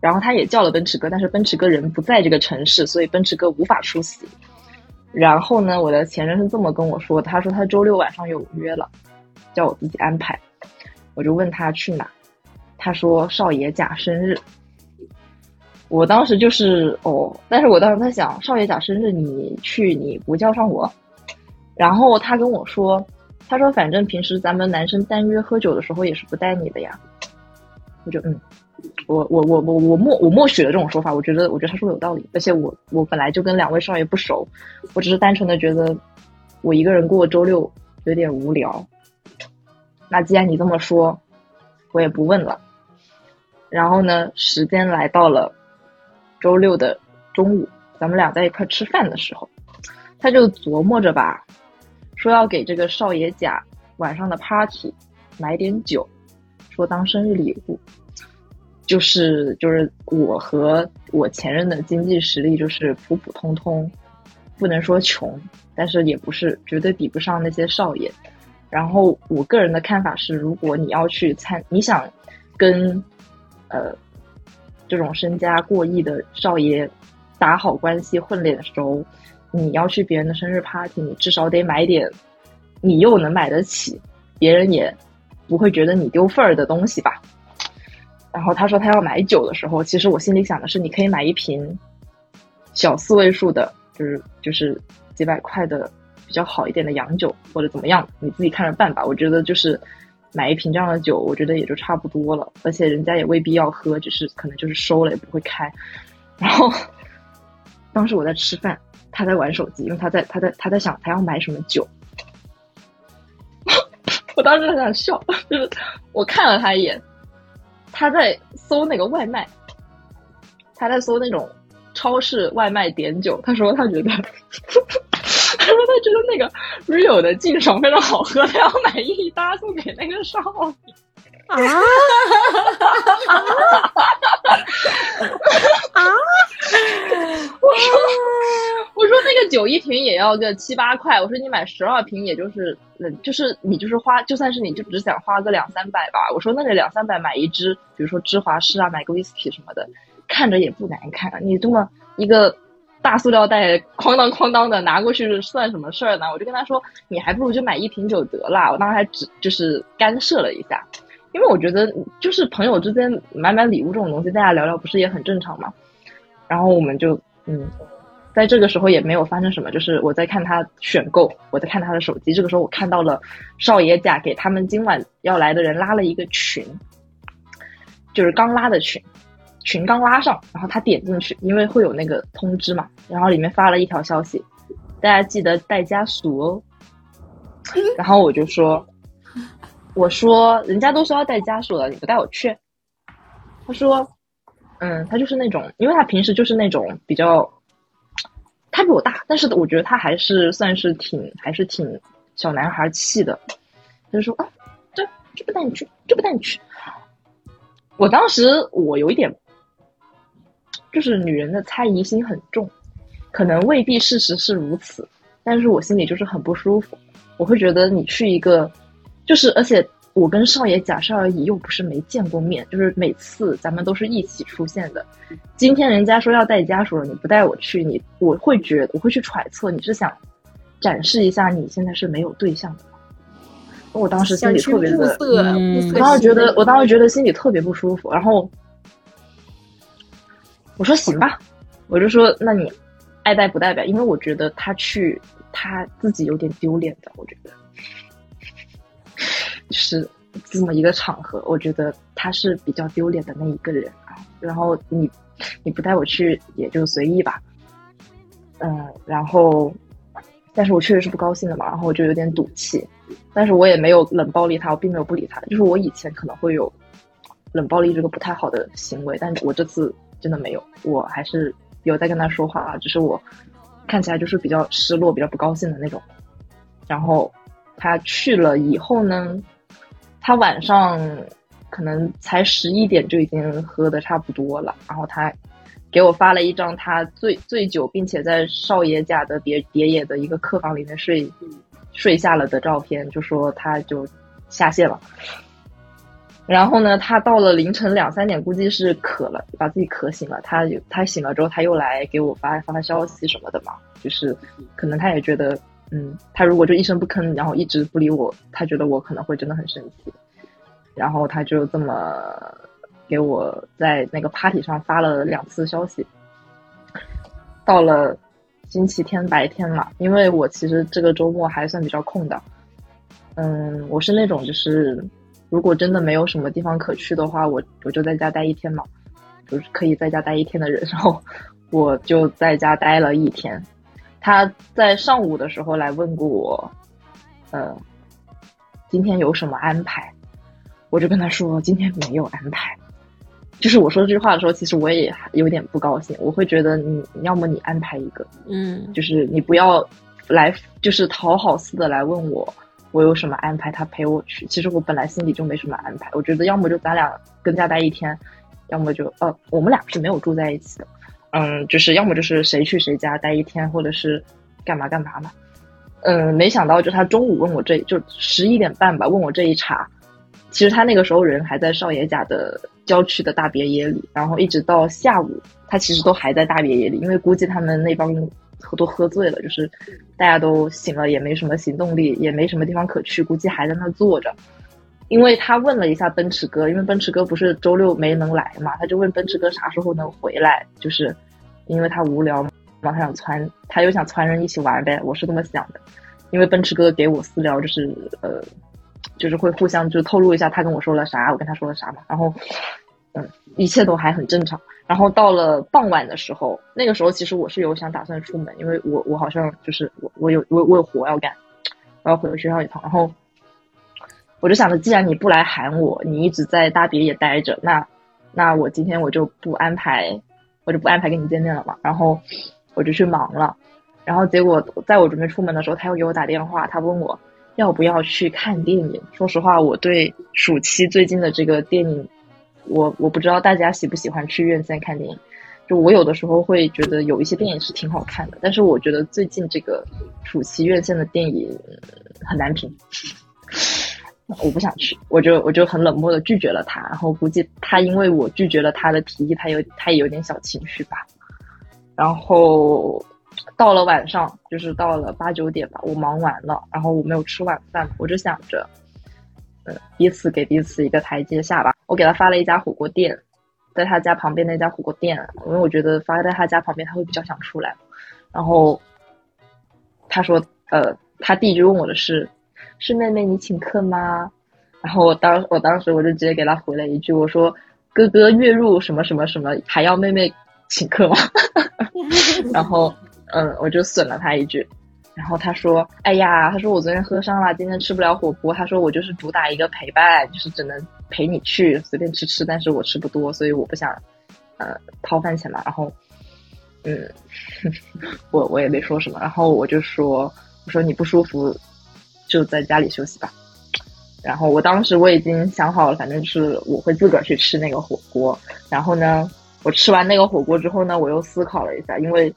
然后他也叫了奔驰哥，但是奔驰哥人不在这个城市，所以奔驰哥无法出席。然后呢，我的前任是这么跟我说，他说他周六晚上有约了，叫我自己安排。我就问他去哪，他说少爷甲生日。我当时就是哦，但是我当时在想，少爷甲生日你去你不叫上我？然后他跟我说，他说反正平时咱们男生单约喝酒的时候也是不带你的呀。我就嗯。我我我我我默我默许了这种说法，我觉得我觉得他说的有道理，而且我我本来就跟两位少爷不熟，我只是单纯的觉得我一个人过周六有点无聊。那既然你这么说，我也不问了。然后呢，时间来到了周六的中午，咱们俩在一块吃饭的时候，他就琢磨着吧，说要给这个少爷甲晚上的 party 买点酒，说当生日礼物。就是就是我和我前任的经济实力就是普普通通，不能说穷，但是也不是绝对比不上那些少爷。然后我个人的看法是，如果你要去参，你想跟呃这种身家过亿的少爷打好关系、混脸熟，你要去别人的生日 party，你至少得买点你又能买得起，别人也不会觉得你丢份儿的东西吧。然后他说他要买酒的时候，其实我心里想的是，你可以买一瓶小四位数的，就是就是几百块的比较好一点的洋酒，或者怎么样，你自己看着办吧。我觉得就是买一瓶这样的酒，我觉得也就差不多了。而且人家也未必要喝，只是可能就是收了也不会开。然后当时我在吃饭，他在玩手机，因为他在他在他在想他要买什么酒。我当时很想笑，就是我看了他一眼，他在搜那个外卖，他在搜那种超市外卖点酒，他说他觉得，他说他觉得那个 Rio 的劲爽非常好喝，他要买一打送给那个少女。啊 啊！我说我说那个酒一瓶也要个七八块，我说你买十二瓶也就是，嗯，就是你就是花，就算是你就只想花个两三百吧。我说那个两三百买一支，比如说芝华士啊，买个 whisky 什么的，看着也不难看。你这么一个大塑料袋哐当哐当的拿过去算什么事儿呢？我就跟他说，你还不如就买一瓶酒得了。我当时还只就是干涉了一下。因为我觉得，就是朋友之间买买礼物这种东西，大家聊聊不是也很正常吗？然后我们就嗯，在这个时候也没有发生什么，就是我在看他选购，我在看他的手机。这个时候我看到了少爷甲给他们今晚要来的人拉了一个群，就是刚拉的群，群刚拉上，然后他点进去，因为会有那个通知嘛，然后里面发了一条消息，大家记得带家属哦。然后我就说。我说，人家都说要带家属了，你不带我去？他说，嗯，他就是那种，因为他平时就是那种比较，他比我大，但是我觉得他还是算是挺，还是挺小男孩气的。他就说啊，对，就不带你去，就不带你去。我当时我有一点，就是女人的猜疑心很重，可能未必事实是如此，但是我心里就是很不舒服。我会觉得你去一个。就是，而且我跟少爷假设而已，又不是没见过面，就是每次咱们都是一起出现的。今天人家说要带家属了，你不带我去，你我会觉得我会去揣测你是想展示一下你现在是没有对象的。我当时心里特别的，我当时觉得，我当时觉得心里特别不舒服。然后我说行吧，我就说那你爱带不代表，因为我觉得他去他自己有点丢脸的，我觉得。是这么一个场合，我觉得他是比较丢脸的那一个人。然后你你不带我去也就随意吧，嗯，然后但是我确实是不高兴的嘛，然后我就有点赌气，但是我也没有冷暴力他，我并没有不理他，就是我以前可能会有冷暴力这个不太好的行为，但是我这次真的没有，我还是有在跟他说话啊，只是我看起来就是比较失落、比较不高兴的那种。然后他去了以后呢？他晚上可能才十一点就已经喝的差不多了，然后他给我发了一张他醉醉酒，并且在少爷家的别别野的一个客房里面睡睡下了的照片，就说他就下线了。然后呢，他到了凌晨两三点，估计是渴了，把自己渴醒了。他他醒了之后，他又来给我发发消息什么的嘛，就是可能他也觉得。嗯，他如果就一声不吭，然后一直不理我，他觉得我可能会真的很生气，然后他就这么给我在那个 party 上发了两次消息。到了星期天白天嘛，因为我其实这个周末还算比较空的，嗯，我是那种就是如果真的没有什么地方可去的话，我我就在家待一天嘛，就是可以在家待一天的人，然后我就在家待了一天。他在上午的时候来问过我，呃，今天有什么安排？我就跟他说今天没有安排。就是我说这句话的时候，其实我也有点不高兴。我会觉得你要么你安排一个，嗯，就是你不要来，就是讨好似的来问我我有什么安排，他陪我去。其实我本来心里就没什么安排。我觉得要么就咱俩跟家待一天，要么就呃，我们俩是没有住在一起的。嗯，就是要么就是谁去谁家待一天，或者是干嘛干嘛嘛。嗯，没想到就他中午问我这就十一点半吧，问我这一茬。其实他那个时候人还在少爷家的郊区的大别野里，然后一直到下午，他其实都还在大别野里，因为估计他们那帮都喝醉了，就是大家都醒了，也没什么行动力，也没什么地方可去，估计还在那坐着。因为他问了一下奔驰哥，因为奔驰哥不是周六没能来嘛，他就问奔驰哥啥时候能回来，就是因为他无聊嘛，他想攒，他又想攒人一起玩呗，我是这么想的。因为奔驰哥给我私聊，就是呃，就是会互相就透露一下他跟我说了啥，我跟他说了啥嘛，然后嗯，一切都还很正常。然后到了傍晚的时候，那个时候其实我是有想打算出门，因为我我好像就是我我有我我有活要干，我要回学校一趟，然后。我就想着，既然你不来喊我，你一直在大别野待着，那那我今天我就不安排，我就不安排跟你见面了嘛。然后我就去忙了，然后结果在我准备出门的时候，他又给我打电话，他问我要不要去看电影。说实话，我对暑期最近的这个电影，我我不知道大家喜不喜欢去院线看电影。就我有的时候会觉得有一些电影是挺好看的，但是我觉得最近这个暑期院线的电影很难评。我不想去，我就我就很冷漠的拒绝了他，然后估计他因为我拒绝了他的提议，他有他也有点小情绪吧。然后到了晚上，就是到了八九点吧，我忙完了，然后我没有吃晚饭，我就想着，嗯，彼此给彼此一个台阶下吧。我给他发了一家火锅店，在他家旁边那家火锅店，因为我觉得发在他家旁边他会比较想出来。然后他说，呃，他第一句问我的是。是妹妹，你请客吗？然后我当我当时我就直接给他回了一句，我说哥哥月入什么什么什么，还要妹妹请客吗？然后嗯，我就损了他一句。然后他说，哎呀，他说我昨天喝伤了，今天吃不了火锅。他说我就是主打一个陪伴，就是只能陪你去随便吃吃，但是我吃不多，所以我不想呃掏饭钱嘛。然后嗯，我我也没说什么。然后我就说，我说你不舒服。就在家里休息吧，然后我当时我已经想好了，反正就是我会自个儿去吃那个火锅。然后呢，我吃完那个火锅之后呢，我又思考了一下，因为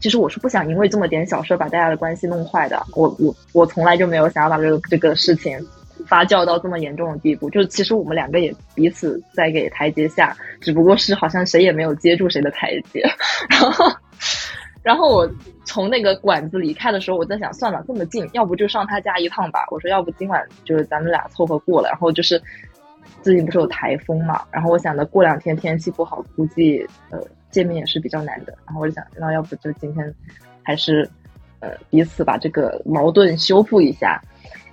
其实我是不想因为这么点小事把大家的关系弄坏的。我我我从来就没有想要把这个这个事情发酵到这么严重的地步。就其实我们两个也彼此在给台阶下，只不过是好像谁也没有接住谁的台阶。然后。然后我从那个馆子离开的时候，我在想，算了，这么近，要不就上他家一趟吧。我说，要不今晚就是咱们俩凑合过了。然后就是最近不是有台风嘛，然后我想着过两天天气不好，估计呃见面也是比较难的。然后我就想，那要不就今天还是呃彼此把这个矛盾修复一下。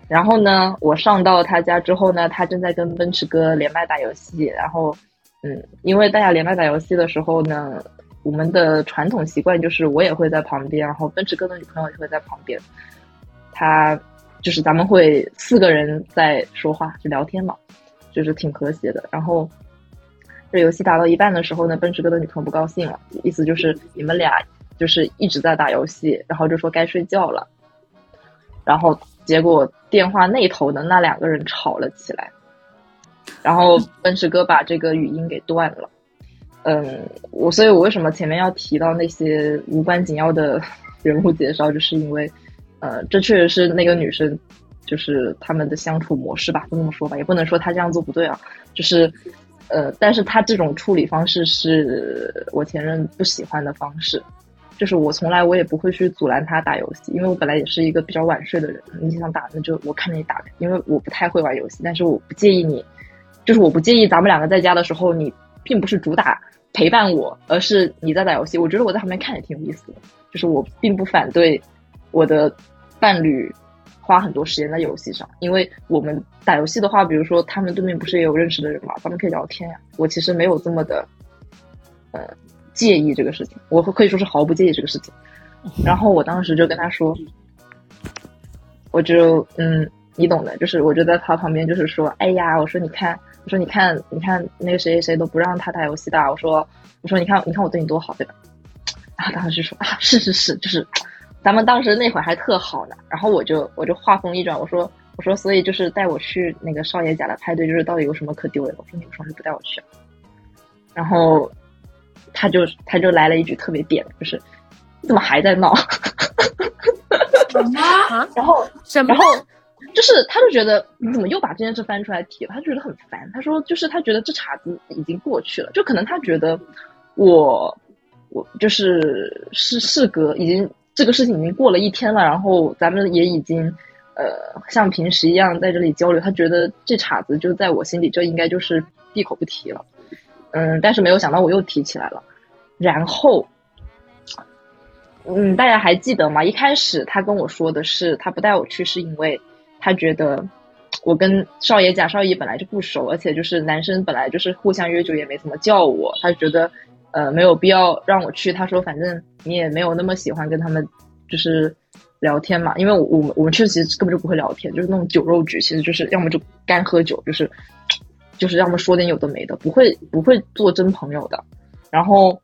然后呢，我上到他家之后呢，他正在跟奔驰哥连麦打游戏。然后嗯，因为大家连麦打游戏的时候呢。我们的传统习惯就是我也会在旁边，然后奔驰哥的女朋友也会在旁边。他就是咱们会四个人在说话，就聊天嘛，就是挺和谐的。然后这游戏打到一半的时候呢，奔驰哥的女朋友不高兴了，意思就是你们俩就是一直在打游戏，然后就说该睡觉了。然后结果电话那头的那两个人吵了起来，然后奔驰哥把这个语音给断了。嗯，我所以，我为什么前面要提到那些无关紧要的人物介绍，就是因为，呃，这确实是那个女生，就是他们的相处模式吧，就这么说吧，也不能说她这样做不对啊，就是，呃，但是她这种处理方式是我前任不喜欢的方式，就是我从来我也不会去阻拦他打游戏，因为我本来也是一个比较晚睡的人，你想打那就我看着你打，因为我不太会玩游戏，但是我不介意你，就是我不介意咱们两个在家的时候，你并不是主打。陪伴我，而是你在打游戏。我觉得我在旁边看也挺有意思的，就是我并不反对我的伴侣花很多时间在游戏上，因为我们打游戏的话，比如说他们对面不是也有认识的人嘛，咱们可以聊天呀。我其实没有这么的呃介意这个事情，我可以说是毫不介意这个事情。然后我当时就跟他说，我就嗯，你懂的，就是我就在他旁边，就是说，哎呀，我说你看。我说你看，你看那个谁谁谁都不让他打游戏的。我说，我说你看，你看我对你多好，对吧？然后当时就说啊，是是是，就是，咱们当时那会儿还特好呢。然后我就我就话锋一转，我说我说，所以就是带我去那个少爷家的派对，就是到底有什么可丢的？我说你为什么不带我去？然后他就他就来了一句特别点，就是你怎么还在闹？什么？然后什么？然后。就是他就觉得你怎么又把这件事翻出来提了，他觉得很烦。他说就是他觉得这茬子已经过去了，就可能他觉得我我就是是事隔已经这个事情已经过了一天了，然后咱们也已经呃像平时一样在这里交流，他觉得这茬子就在我心里就应该就是闭口不提了。嗯，但是没有想到我又提起来了，然后嗯，大家还记得吗？一开始他跟我说的是他不带我去是因为。他觉得我跟少爷贾少爷本来就不熟，而且就是男生本来就是互相约酒也没怎么叫我，他觉得呃没有必要让我去。他说反正你也没有那么喜欢跟他们就是聊天嘛，因为我我们我们确实其实根本就不会聊天，就是那种酒肉局，其实就是要么就干喝酒，就是就是要么说点有的没的，不会不会做真朋友的。然后，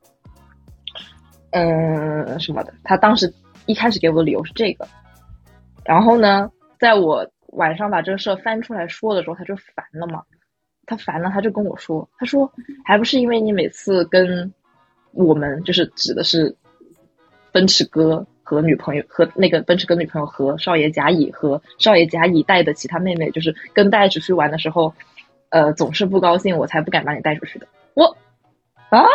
嗯，什么的，他当时一开始给我的理由是这个，然后呢，在我晚上把这个事儿翻出来说的时候，他就烦了嘛。他烦了，他就跟我说：“他说还不是因为你每次跟我们，就是指的是奔驰哥和女朋友和那个奔驰哥女朋友和少爷甲乙和少爷甲乙带的其他妹妹，就是跟大家出去玩的时候，呃，总是不高兴，我才不敢把你带出去的。”我啊，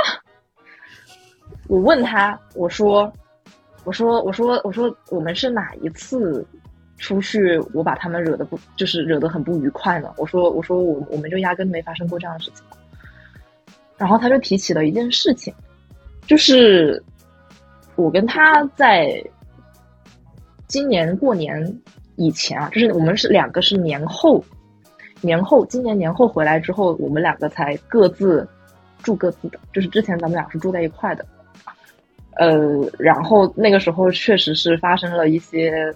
我问他，我说，我说，我说，我说，我们是哪一次？出去，我把他们惹得不，就是惹得很不愉快呢。我说，我说我我们就压根没发生过这样的事情。然后他就提起了一件事情，就是我跟他在今年过年以前啊，就是我们是两个是年后，年后今年年后回来之后，我们两个才各自住各自的，就是之前咱们俩是住在一块的。呃，然后那个时候确实是发生了一些。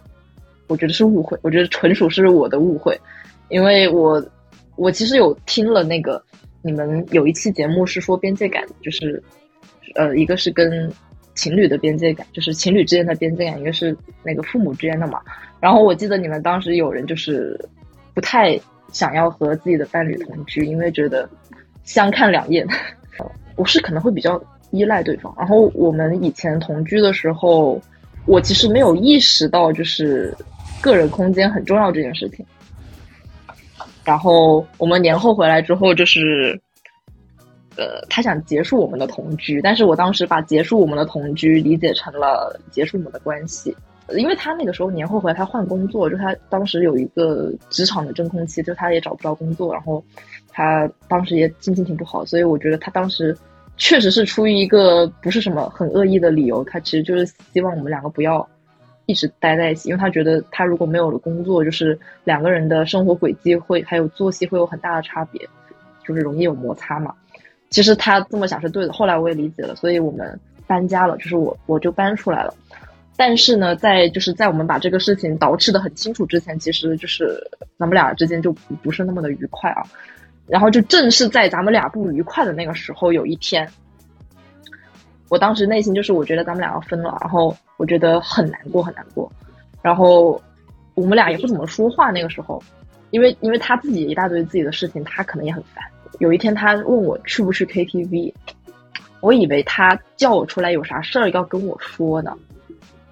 我觉得是误会，我觉得纯属是我的误会，因为我我其实有听了那个你们有一期节目是说边界感，就是呃一个是跟情侣的边界感，就是情侣之间的边界感，一个是那个父母之间的嘛。然后我记得你们当时有人就是不太想要和自己的伴侣同居，因为觉得相看两厌。我是可能会比较依赖对方，然后我们以前同居的时候，我其实没有意识到就是。个人空间很重要这件事情，然后我们年后回来之后，就是，呃，他想结束我们的同居，但是我当时把结束我们的同居理解成了结束我们的关系，因为他那个时候年后回来，他换工作，就他当时有一个职场的真空期，就他也找不着工作，然后他当时也心情挺不好，所以我觉得他当时确实是出于一个不是什么很恶意的理由，他其实就是希望我们两个不要。一直待在一起，因为他觉得他如果没有了工作，就是两个人的生活轨迹会还有作息会有很大的差别，就是容易有摩擦嘛。其实他这么想是对的，后来我也理解了，所以我们搬家了，就是我我就搬出来了。但是呢，在就是在我们把这个事情导致的很清楚之前，其实就是咱们俩之间就不是那么的愉快啊。然后就正是在咱们俩不愉快的那个时候，有一天。我当时内心就是我觉得咱们俩要分了，然后我觉得很难过很难过，然后我们俩也不怎么说话那个时候，因为因为他自己一大堆自己的事情，他可能也很烦。有一天他问我去不去 KTV，我以为他叫我出来有啥事儿要跟我说呢，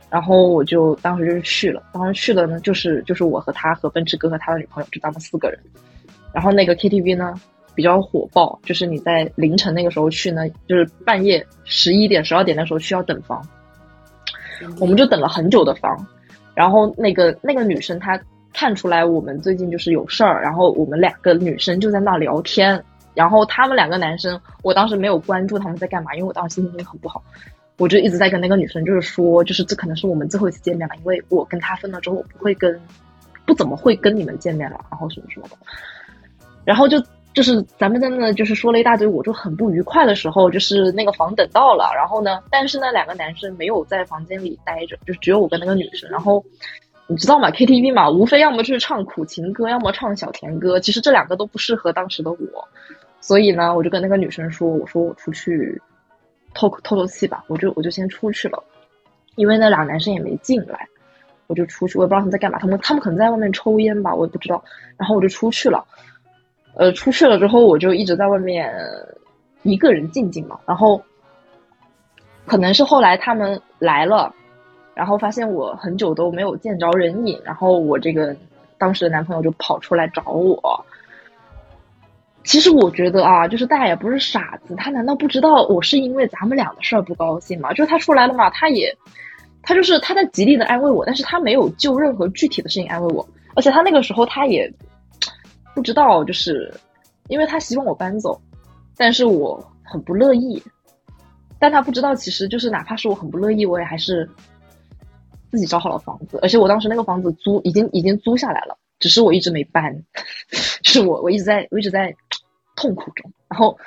然后我就当时就是去了，当时去了呢就是就是我和他和奔驰哥和他的女朋友就咱们四个人，然后那个 KTV 呢。比较火爆，就是你在凌晨那个时候去呢，就是半夜十一点、十二点的时候需要等房，我们就等了很久的房。然后那个那个女生她看出来我们最近就是有事儿，然后我们两个女生就在那聊天。然后他们两个男生，我当时没有关注他们在干嘛，因为我当时心情很不好，我就一直在跟那个女生就是说，就是这可能是我们最后一次见面了，因为我跟他分了之后，我不会跟不怎么会跟你们见面了，然后什么什么的，然后就。就是咱们在那，就是说了一大堆，我就很不愉快的时候，就是那个房等到了，然后呢，但是那两个男生没有在房间里待着，就只有我跟那个女生。然后你知道吗？KTV 嘛，无非要么就是唱苦情歌，要么唱小甜歌。其实这两个都不适合当时的我，所以呢，我就跟那个女生说：“我说我出去透透透气吧。”我就我就先出去了，因为那俩男生也没进来，我就出去，我也不知道他们在干嘛，他们他们可能在外面抽烟吧，我也不知道。然后我就出去了。呃，出去了之后，我就一直在外面一个人静静嘛。然后，可能是后来他们来了，然后发现我很久都没有见着人影，然后我这个当时的男朋友就跑出来找我。其实我觉得啊，就是大爷不是傻子，他难道不知道我是因为咱们俩的事儿不高兴吗？就是他出来了嘛，他也，他就是他在极力的安慰我，但是他没有就任何具体的事情安慰我，而且他那个时候他也。不知道，就是因为他希望我搬走，但是我很不乐意。但他不知道，其实就是哪怕是我很不乐意，我也还是自己找好了房子，而且我当时那个房子租已经已经租下来了，只是我一直没搬，就是我我一直在我一直在痛苦中，然后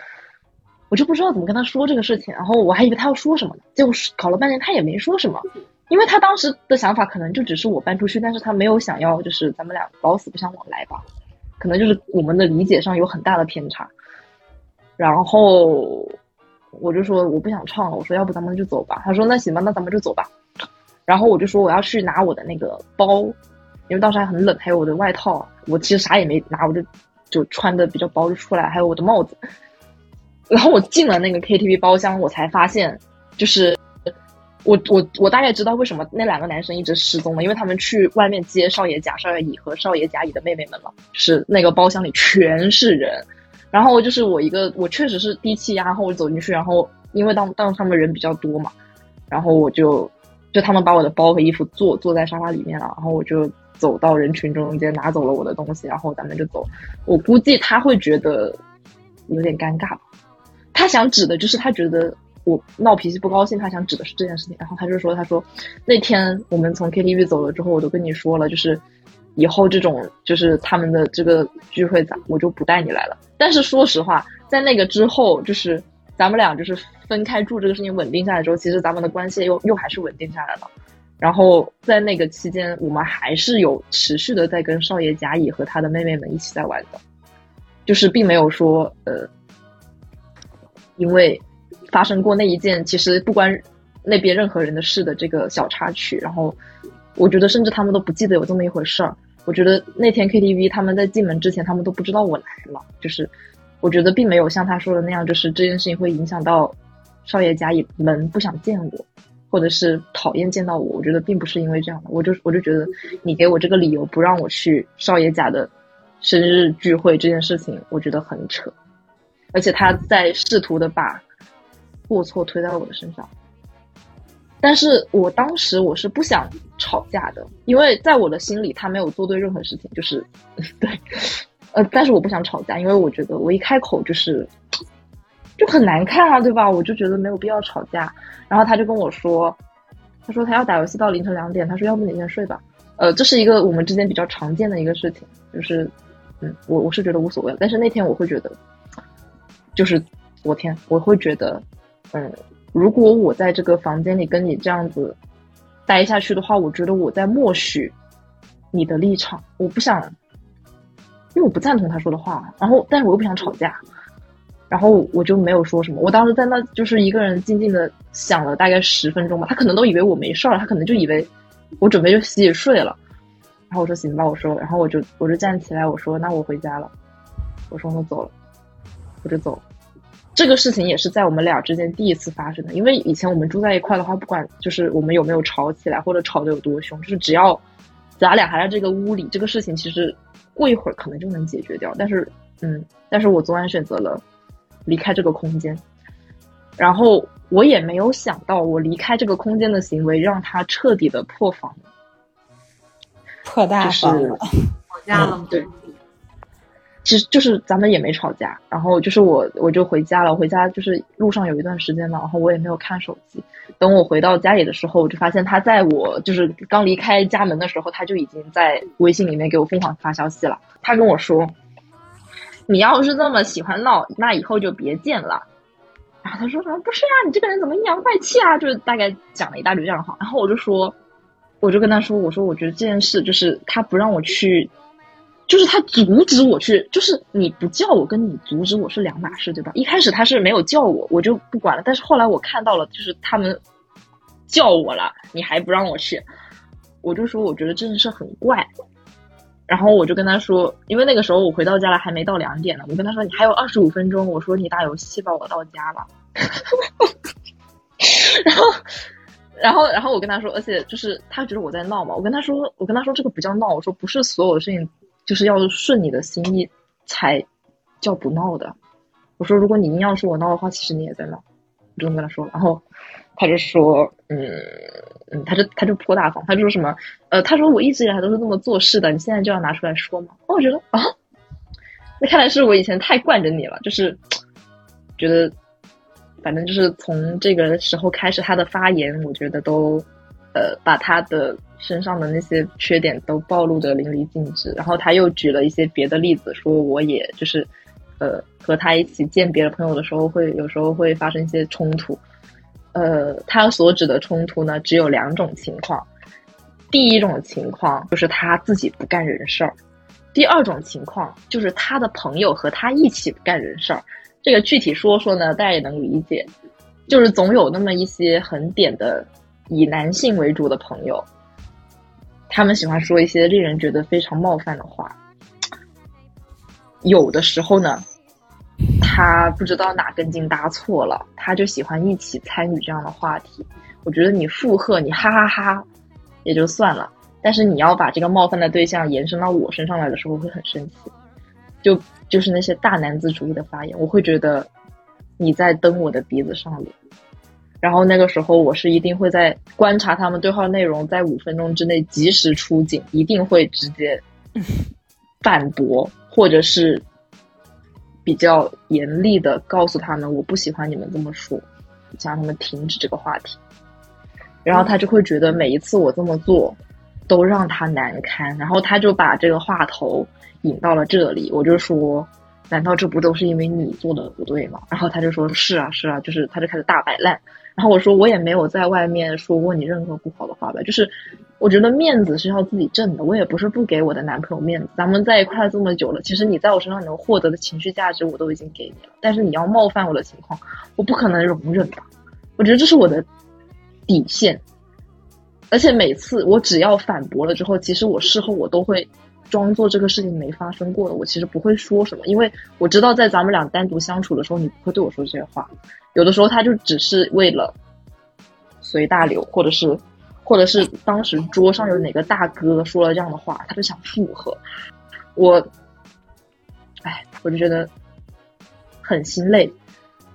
我就不知道怎么跟他说这个事情，然后我还以为他要说什么呢，结果搞了半天他也没说什么，因为他当时的想法可能就只是我搬出去，但是他没有想要就是咱们俩老死不相往来吧，可能就是我们的理解上有很大的偏差。然后我就说我不想唱了，我说要不咱们就走吧。他说那行吧，那咱们就走吧。然后我就说我要去拿我的那个包，因为当时还很冷，还有我的外套。我其实啥也没拿，我就就穿的比较薄就出来，还有我的帽子。然后我进了那个 KTV 包厢，我才发现就是。我我我大概知道为什么那两个男生一直失踪了，因为他们去外面接少爷甲、少爷乙和少爷甲乙的妹妹们了。是那个包厢里全是人，然后就是我一个，我确实是低气压，然后我走进去，然后因为当当他们人比较多嘛，然后我就就他们把我的包和衣服坐坐在沙发里面了，然后我就走到人群中间拿走了我的东西，然后咱们就走。我估计他会觉得有点尴尬，他想指的就是他觉得。我闹脾气不高兴，他想指的是这件事情，然后他就说：“他说那天我们从 KTV 走了之后，我都跟你说了，就是以后这种就是他们的这个聚会，咱我就不带你来了。但是说实话，在那个之后，就是咱们俩就是分开住这个事情稳定下来之后，其实咱们的关系又又还是稳定下来了。然后在那个期间，我们还是有持续的在跟少爷甲乙和他的妹妹们一起在玩的，就是并没有说呃，因为。”发生过那一件其实不关那边任何人的事的这个小插曲，然后我觉得甚至他们都不记得有这么一回事儿。我觉得那天 KTV 他们在进门之前，他们都不知道我来了。就是我觉得并没有像他说的那样，就是这件事情会影响到少爷家门不想见我，或者是讨厌见到我。我觉得并不是因为这样的，我就我就觉得你给我这个理由不让我去少爷家的生日聚会这件事情，我觉得很扯，而且他在试图的把。过错推在我的身上，但是我当时我是不想吵架的，因为在我的心里他没有做对任何事情，就是 对，呃，但是我不想吵架，因为我觉得我一开口就是就很难看啊，对吧？我就觉得没有必要吵架。然后他就跟我说，他说他要打游戏到凌晨两点，他说要不你先睡吧。呃，这是一个我们之间比较常见的一个事情，就是嗯，我我是觉得无所谓，但是那天我会觉得，就是昨天我会觉得。嗯，如果我在这个房间里跟你这样子待下去的话，我觉得我在默许你的立场。我不想，因为我不赞同他说的话。然后，但是我又不想吵架，然后我就没有说什么。我当时在那就是一个人静静的想了大概十分钟吧。他可能都以为我没事儿，他可能就以为我准备就洗洗睡了。然后我说行吧，我说，然后我就我就站起来，我说那我回家了。我说我走了，我就走。这个事情也是在我们俩之间第一次发生的，因为以前我们住在一块的话，不管就是我们有没有吵起来，或者吵得有多凶，就是只要咱俩还在这个屋里，这个事情其实过一会儿可能就能解决掉。但是，嗯，但是我昨晚选择了离开这个空间，然后我也没有想到，我离开这个空间的行为让他彻底的破防，破大防了，吵架了，对。其实就是咱们也没吵架，然后就是我我就回家了，回家就是路上有一段时间嘛，然后我也没有看手机。等我回到家里的时候，我就发现他在我就是刚离开家门的时候，他就已经在微信里面给我疯狂发消息了。他跟我说：“你要是这么喜欢闹，那以后就别见了。”然后他说什么：“不是啊，你这个人怎么阴阳怪气啊？”就是大概讲了一大堆这样的话。然后我就说，我就跟他说：“我说我觉得这件事就是他不让我去。”就是他阻止我去，就是你不叫我跟你阻止我是两码事，对吧？一开始他是没有叫我，我就不管了。但是后来我看到了，就是他们叫我了，你还不让我去，我就说我觉得这件事很怪。然后我就跟他说，因为那个时候我回到家了，还没到两点呢。我跟他说你还有二十五分钟，我说你打游戏吧，我到家了。然后，然后，然后我跟他说，而且就是他觉得我在闹嘛。我跟他说，我跟他说这个不叫闹，我说不是所有的事情。就是要顺你的心意才叫不闹的。我说，如果你硬要说我闹的话，其实你也在闹。我就跟他说，然后他就说，嗯嗯，他就他就颇大方，他就说什么，呃，他说我一直以来都是这么做事的，你现在就要拿出来说吗？我觉得啊，那看来是我以前太惯着你了，就是觉得，反正就是从这个时候开始，他的发言，我觉得都呃把他的。身上的那些缺点都暴露的淋漓尽致，然后他又举了一些别的例子，说我也就是，呃，和他一起见别的朋友的时候，会有时候会发生一些冲突，呃，他所指的冲突呢，只有两种情况。第一种情况就是他自己不干人事儿，第二种情况就是他的朋友和他一起不干人事儿。这个具体说说呢，大家也能理解，就是总有那么一些很点的以男性为主的朋友，他们喜欢说一些令人觉得非常冒犯的话。有的时候呢，他不知道哪根筋搭错了，他就喜欢一起参与这样的话题。我觉得你附和，你哈哈哈。也就算了，但是你要把这个冒犯的对象延伸到我身上来的时候，会很生气。就就是那些大男子主义的发言，我会觉得你在蹬我的鼻子上脸。然后那个时候，我是一定会在观察他们对话内容，在五分钟之内及时出警，一定会直接 反驳，或者是比较严厉的告诉他们，我不喜欢你们这么说，想让他们停止这个话题。然后他就会觉得每一次我这么做，都让他难堪。然后他就把这个话头引到了这里。我就说，难道这不都是因为你做的不对吗？然后他就说是啊是啊，就是他就开始大摆烂。然后我说我也没有在外面说过你任何不好的话吧。就是我觉得面子是要自己挣的。我也不是不给我的男朋友面子。咱们在一块这么久了，其实你在我身上能获得的情绪价值我都已经给你了。但是你要冒犯我的情况，我不可能容忍吧？我觉得这是我的。底线，而且每次我只要反驳了之后，其实我事后我都会装作这个事情没发生过的，我其实不会说什么，因为我知道在咱们俩单独相处的时候，你不会对我说这些话。有的时候他就只是为了随大流，或者是，或者是当时桌上有哪个大哥说了这样的话，他就想附和我。哎，我就觉得很心累。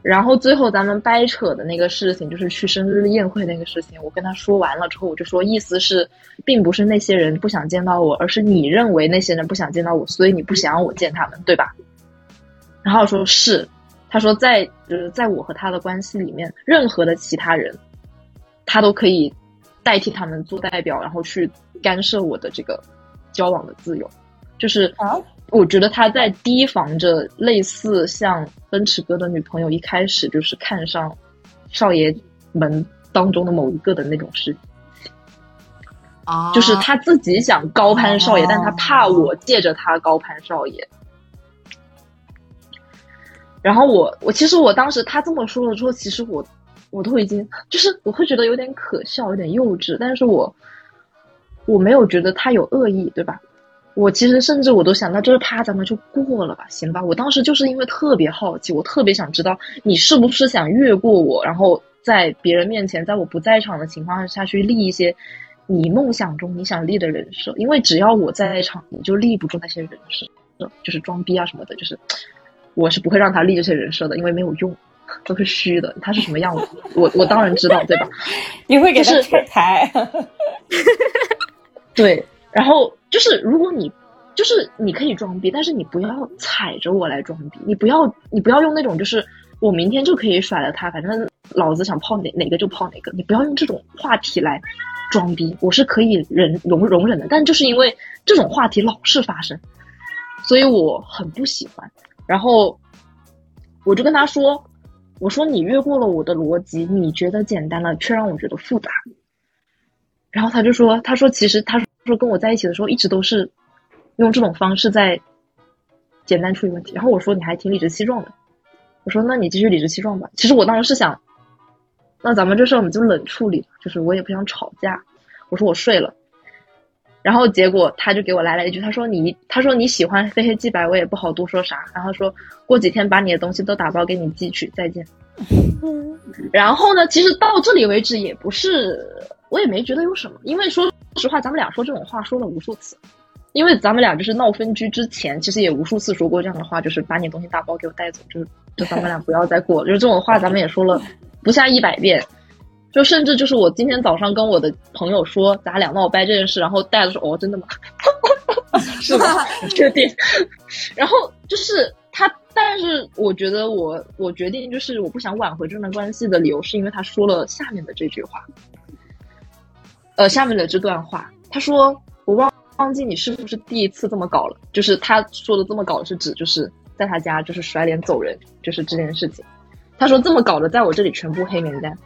然后最后咱们掰扯的那个事情，就是去生日宴会那个事情。我跟他说完了之后，我就说，意思是，并不是那些人不想见到我，而是你认为那些人不想见到我，所以你不想让我见他们，对吧？然后说是，他说在就是在我和他的关系里面，任何的其他人，他都可以代替他们做代表，然后去干涉我的这个交往的自由，就是啊。我觉得他在提防着类似像奔驰哥的女朋友一开始就是看上少爷们当中的某一个的那种事情，啊，就是他自己想高攀少爷，但他怕我借着他高攀少爷。然后我我其实我当时他这么说了之后，其实我我都已经就是我会觉得有点可笑，有点幼稚，但是我我没有觉得他有恶意，对吧？我其实甚至我都想到，就是啪，咱们就过了吧，行吧？我当时就是因为特别好奇，我特别想知道你是不是想越过我，然后在别人面前，在我不在场的情况下去立一些你梦想中你想立的人设。因为只要我在场，你就立不住那些人设，就是装逼啊什么的，就是我是不会让他立这些人设的，因为没有用，都是虚的。他是什么样子，我我当然知道，对吧？你会给他拆台？对。然后就是，如果你就是你可以装逼，但是你不要踩着我来装逼。你不要，你不要用那种就是我明天就可以甩了他，反正老子想泡哪哪个就泡哪个。你不要用这种话题来装逼，我是可以忍容容忍的。但就是因为这种话题老是发生，所以我很不喜欢。然后我就跟他说：“我说你越过了我的逻辑，你觉得简单了，却让我觉得复杂。”然后他就说：“他说其实他。”说跟我在一起的时候，一直都是用这种方式在简单处理问题。然后我说你还挺理直气壮的，我说那你继续理直气壮吧。其实我当时是想，那咱们这事我们就冷处理，就是我也不想吵架。我说我睡了，然后结果他就给我来了一句，他说你他说你喜欢非黑即白，我也不好多说啥。然后说过几天把你的东西都打包给你寄去，再见。然后呢，其实到这里为止也不是，我也没觉得有什么，因为说。说实话，咱们俩说这种话说了无数次，因为咱们俩就是闹分居之前，其实也无数次说过这样的话，就是把你东西打包给我带走，就是就咱们俩不要再过，就是这种话咱们也说了不下一百遍，就甚至就是我今天早上跟我的朋友说咱俩闹掰这件事，然后带的说哦真的吗？是吧？确定？然后就是他，但是我觉得我我决定就是我不想挽回这段关系的理由，是因为他说了下面的这句话。呃，下面的这段话，他说：“我忘忘记你是不是第一次这么搞了？就是他说的这么搞是指就是在他家就是甩脸走人，就是这件事情。他说这么搞的，在我这里全部黑名单。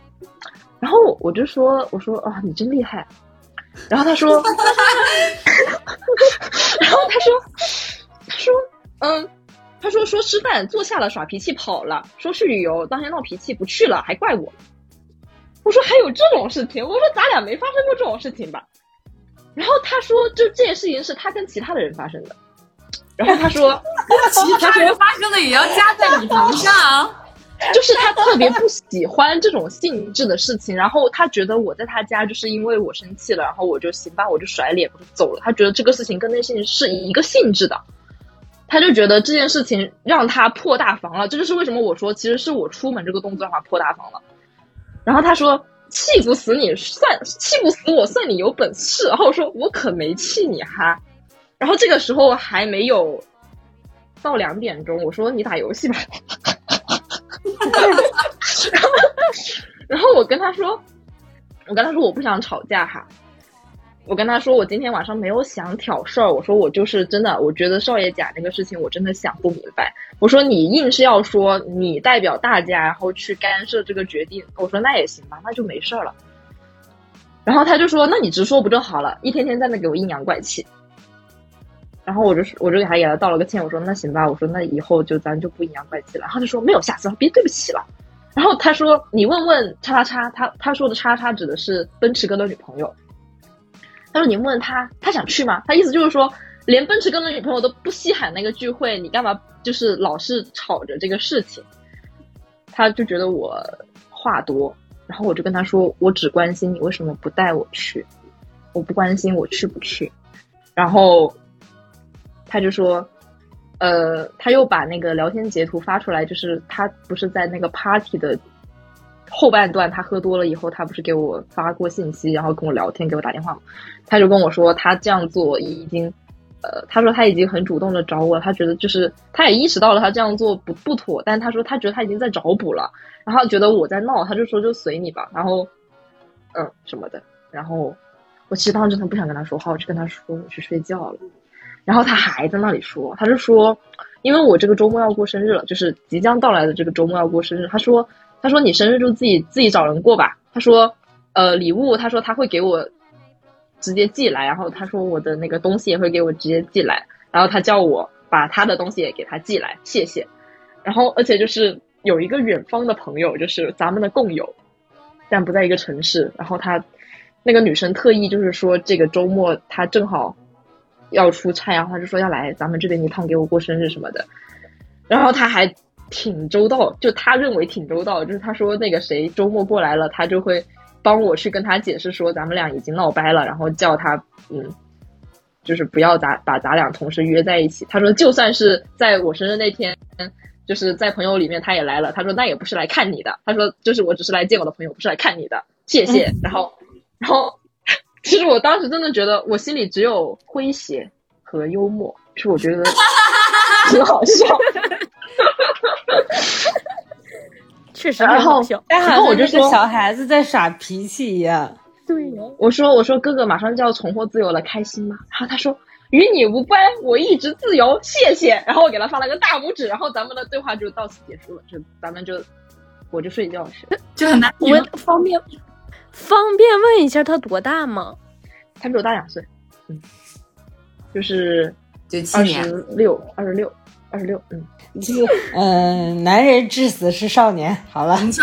然后我就说我说啊你真厉害，然后他说，然后他说他说嗯。他说说吃饭坐下了耍脾气跑了，说去旅游当天闹脾气不去了还怪我。我说还有这种事情？我说咱俩没发生过这种事情吧？然后他说就这件事情是他跟其他的人发生的。然后他说 其他人发生的也要加在你头上，就是他特别不喜欢这种性质的事情。然后他觉得我在他家就是因为我生气了，然后我就行吧，我就甩脸我就走了。他觉得这个事情跟那些是一个性质的。他就觉得这件事情让他破大防了，这就是为什么我说其实是我出门这个动作让他破大防了。然后他说气不死你算气不死我算你有本事。然后我说我可没气你哈。然后这个时候还没有到两点钟，我说你打游戏吧。然后我跟他说，我跟他说我不想吵架哈。我跟他说，我今天晚上没有想挑事儿。我说我就是真的，我觉得少爷甲那个事情，我真的想不明白。我说你硬是要说你代表大家，然后去干涉这个决定。我说那也行吧，那就没事儿了。然后他就说，那你直说不就好了？一天天在那给我阴阳怪气。然后我就我就给他给他道了个歉。我说那行吧，我说那以后就咱就不阴阳怪气了。然后他说没有下次，别对不起了。然后他说你问问叉叉叉，他他说的叉叉指的是奔驰哥的女朋友。他说：“你问他，他想去吗？他意思就是说，连奔驰哥的女朋友都不稀罕那个聚会，你干嘛就是老是吵着这个事情？他就觉得我话多，然后我就跟他说，我只关心你为什么不带我去，我不关心我去不去。然后他就说，呃，他又把那个聊天截图发出来，就是他不是在那个 party 的。”后半段他喝多了以后，他不是给我发过信息，然后跟我聊天，给我打电话吗？他就跟我说，他这样做已经，呃，他说他已经很主动的找我，他觉得就是他也意识到了他这样做不不妥，但他说他觉得他已经在找补了，然后觉得我在闹，他就说就随你吧，然后，嗯什么的，然后我其实当时真的不想跟他说话，我就跟他说我去睡觉了，然后他还在那里说，他就说，因为我这个周末要过生日了，就是即将到来的这个周末要过生日，他说。他说：“你生日就自己自己找人过吧。”他说：“呃，礼物，他说他会给我直接寄来，然后他说我的那个东西也会给我直接寄来，然后他叫我把他的东西也给他寄来，谢谢。然后而且就是有一个远方的朋友，就是咱们的共友，但不在一个城市。然后他那个女生特意就是说这个周末他正好要出差，然后他就说要来咱们这边一趟给我过生日什么的。然后他还。”挺周到，就他认为挺周到，就是他说那个谁周末过来了，他就会帮我去跟他解释说咱们俩已经闹掰了，然后叫他嗯，就是不要咱把咱俩同时约在一起。他说就算是在我生日那天，就是在朋友里面他也来了，他说那也不是来看你的，他说就是我只是来见我的朋友，不是来看你的，谢谢。然后然后其实我当时真的觉得我心里只有诙谐和幽默，是我觉得挺好笑。确实很好笑，然后我就说小孩子在耍脾气一样。对呀，我说我说哥哥马上就要重获自由了，开心吗？然后他说与你无关，我一直自由，谢谢。然后我给他发了个大拇指，然后咱们的对话就到此结束了，就咱们就我就睡觉去，就很难。我方便方便问一下他多大吗？他比我大两岁，嗯，就是九七年，二十六，二十六。二十六，嗯，嗯，男人至死是少年。好了，你说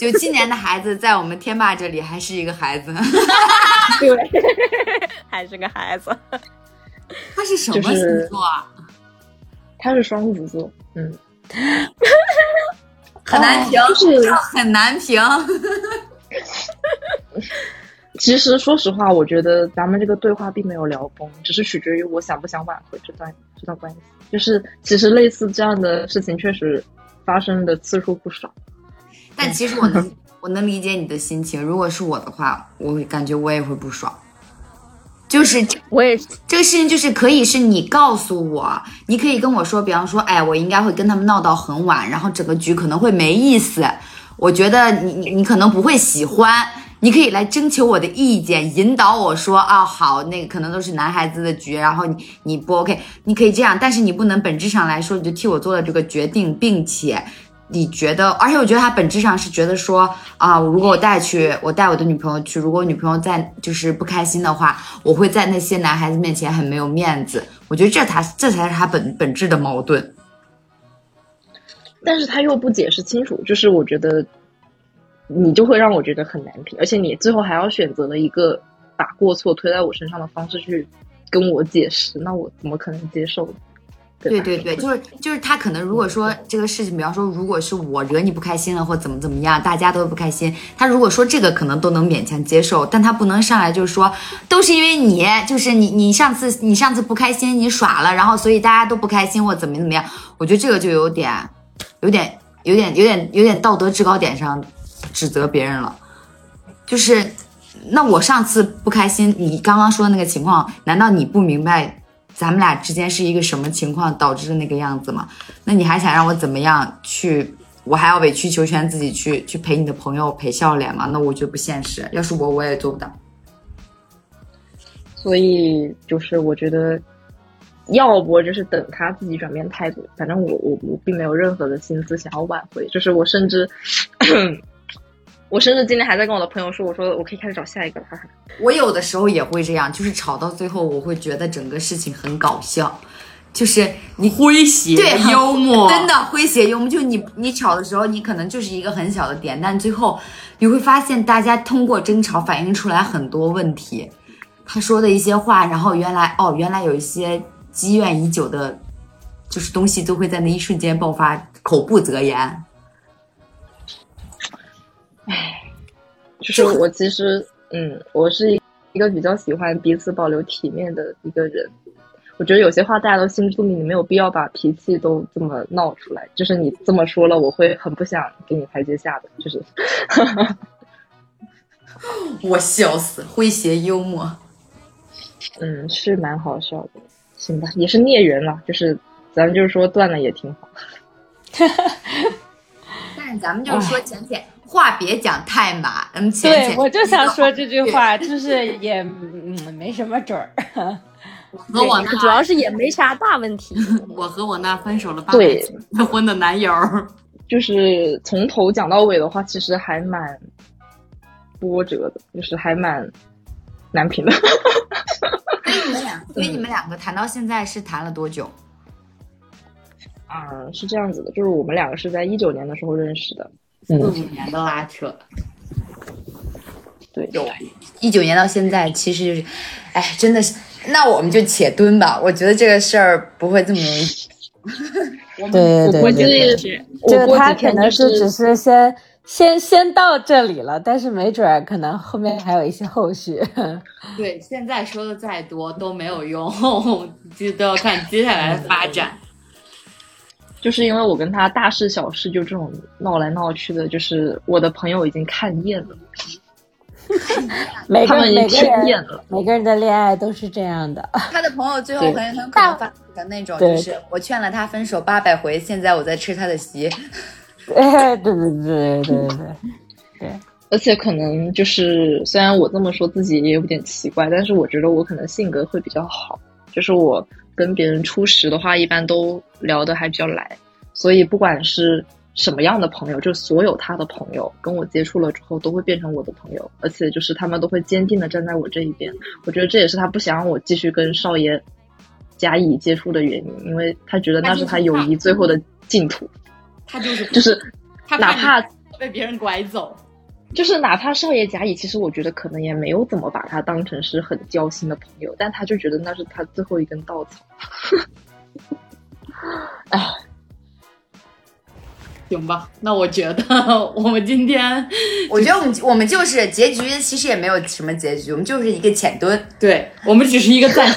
九七年的孩子在我们天霸这里还是一个孩子，对，还是个孩子。他是什么星座啊？他是双子座，嗯，很难评，就是很难评。其实说实话，我觉得咱们这个对话并没有聊崩，只是取决于我想不想挽回这段这段关系。就是其实类似这样的事情确实发生的次数不少，但其实我能 我能理解你的心情。如果是我的话，我会感觉我也会不爽。就是我也这个事情就是可以是你告诉我，你可以跟我说，比方说，哎，我应该会跟他们闹到很晚，然后整个局可能会没意思。我觉得你你你可能不会喜欢。你可以来征求我的意见，引导我说啊，好，那个可能都是男孩子的局，然后你你不 OK，你可以这样，但是你不能本质上来说你就替我做了这个决定，并且你觉得，而且我觉得他本质上是觉得说啊，如果我带去，我带我的女朋友去，如果女朋友在就是不开心的话，我会在那些男孩子面前很没有面子。我觉得这才这才是他本本质的矛盾。但是他又不解释清楚，就是我觉得你就会让我觉得很难评，而且你最后还要选择了一个把过错推在我身上的方式去跟我解释，那我怎么可能接受呢？对对对，就是就是他可能如果说这个事情，比方说如果是我惹你不开心了，或怎么怎么样，大家都不开心，他如果说这个可能都能勉强接受，但他不能上来就是说都是因为你，就是你你上次你上次不开心，你耍了，然后所以大家都不开心或怎么怎么样，我觉得这个就有点有点有点有点有点道德制高点上指责别人了，就是那我上次不开心，你刚刚说的那个情况，难道你不明白？咱们俩之间是一个什么情况导致的那个样子吗？那你还想让我怎么样去？我还要委曲求全自己去去陪你的朋友陪笑脸吗？那我觉得不现实。要是我，我也做不到。所以就是我觉得，要不就是等他自己转变态度。反正我我我并没有任何的心思想要挽回，就是我甚至。我甚至今天还在跟我的朋友说，我说我可以开始找下一个了。哈哈。我有的时候也会这样，就是吵到最后，我会觉得整个事情很搞笑，就是你诙谐对幽默，真的诙谐幽默。就你你吵的时候，你可能就是一个很小的点，但最后你会发现，大家通过争吵反映出来很多问题。他说的一些话，然后原来哦，原来有一些积怨已久的，就是东西都会在那一瞬间爆发，口不择言。唉，就是我其实，嗯，我是一个比较喜欢彼此保留体面的一个人。我觉得有些话大家都心知肚明，你没有必要把脾气都这么闹出来。就是你这么说了，我会很不想给你台阶下的。就是，我笑死，诙谐幽默，嗯，是蛮好笑的。行吧，也是孽缘了。就是咱们就是说断了也挺好。但是咱们就是说浅浅。话别讲太满，嗯，对我就想说这句话，就是也嗯没什么准儿。和我那主要是也没啥大问题。我和我那分手了八年结婚的男友，就是从头讲到尾的话，其实还蛮波折的，就是还蛮难评的。所以你们俩，所以你们两个谈到现在是谈了多久？啊，是这样子的，就是我们两个是在一九年的时候认识的。四五年的拉扯，对，有一九年到现在，其实就是，哎，真的是，那我们就且蹲吧。我觉得这个事儿不会这么容易。对对对对，就他可能是只是先先先到这里了，但是没准儿可能后面还有一些后续。对，现在说的再多都没有用，就都要看接下来的发展。就是因为我跟他大事小事就这种闹来闹去的，就是我的朋友已经看厌了，每个人每个人每个人的恋爱都是这样的。他的朋友最后很很可能发的那种，就是我劝了他分手八百回，现在我在吃他的席。哎，对对对对对对对。而且可能就是虽然我这么说自己也有点奇怪，但是我觉得我可能性格会比较好，就是我。跟别人初识的话，一般都聊得还比较来，所以不管是什么样的朋友，就所有他的朋友跟我接触了之后，都会变成我的朋友，而且就是他们都会坚定的站在我这一边。我觉得这也是他不想让我继续跟少爷甲乙接触的原因，因为他觉得那是他友谊最后的净土。他就是 就是，哪怕被别人拐走。就是哪怕少爷甲乙，其实我觉得可能也没有怎么把他当成是很交心的朋友，但他就觉得那是他最后一根稻草。哎，行吧，那我觉得我们今天，我觉得我们我们就是结局，其实也没有什么结局，我们就是一个浅蹲，对我们只是一个暂。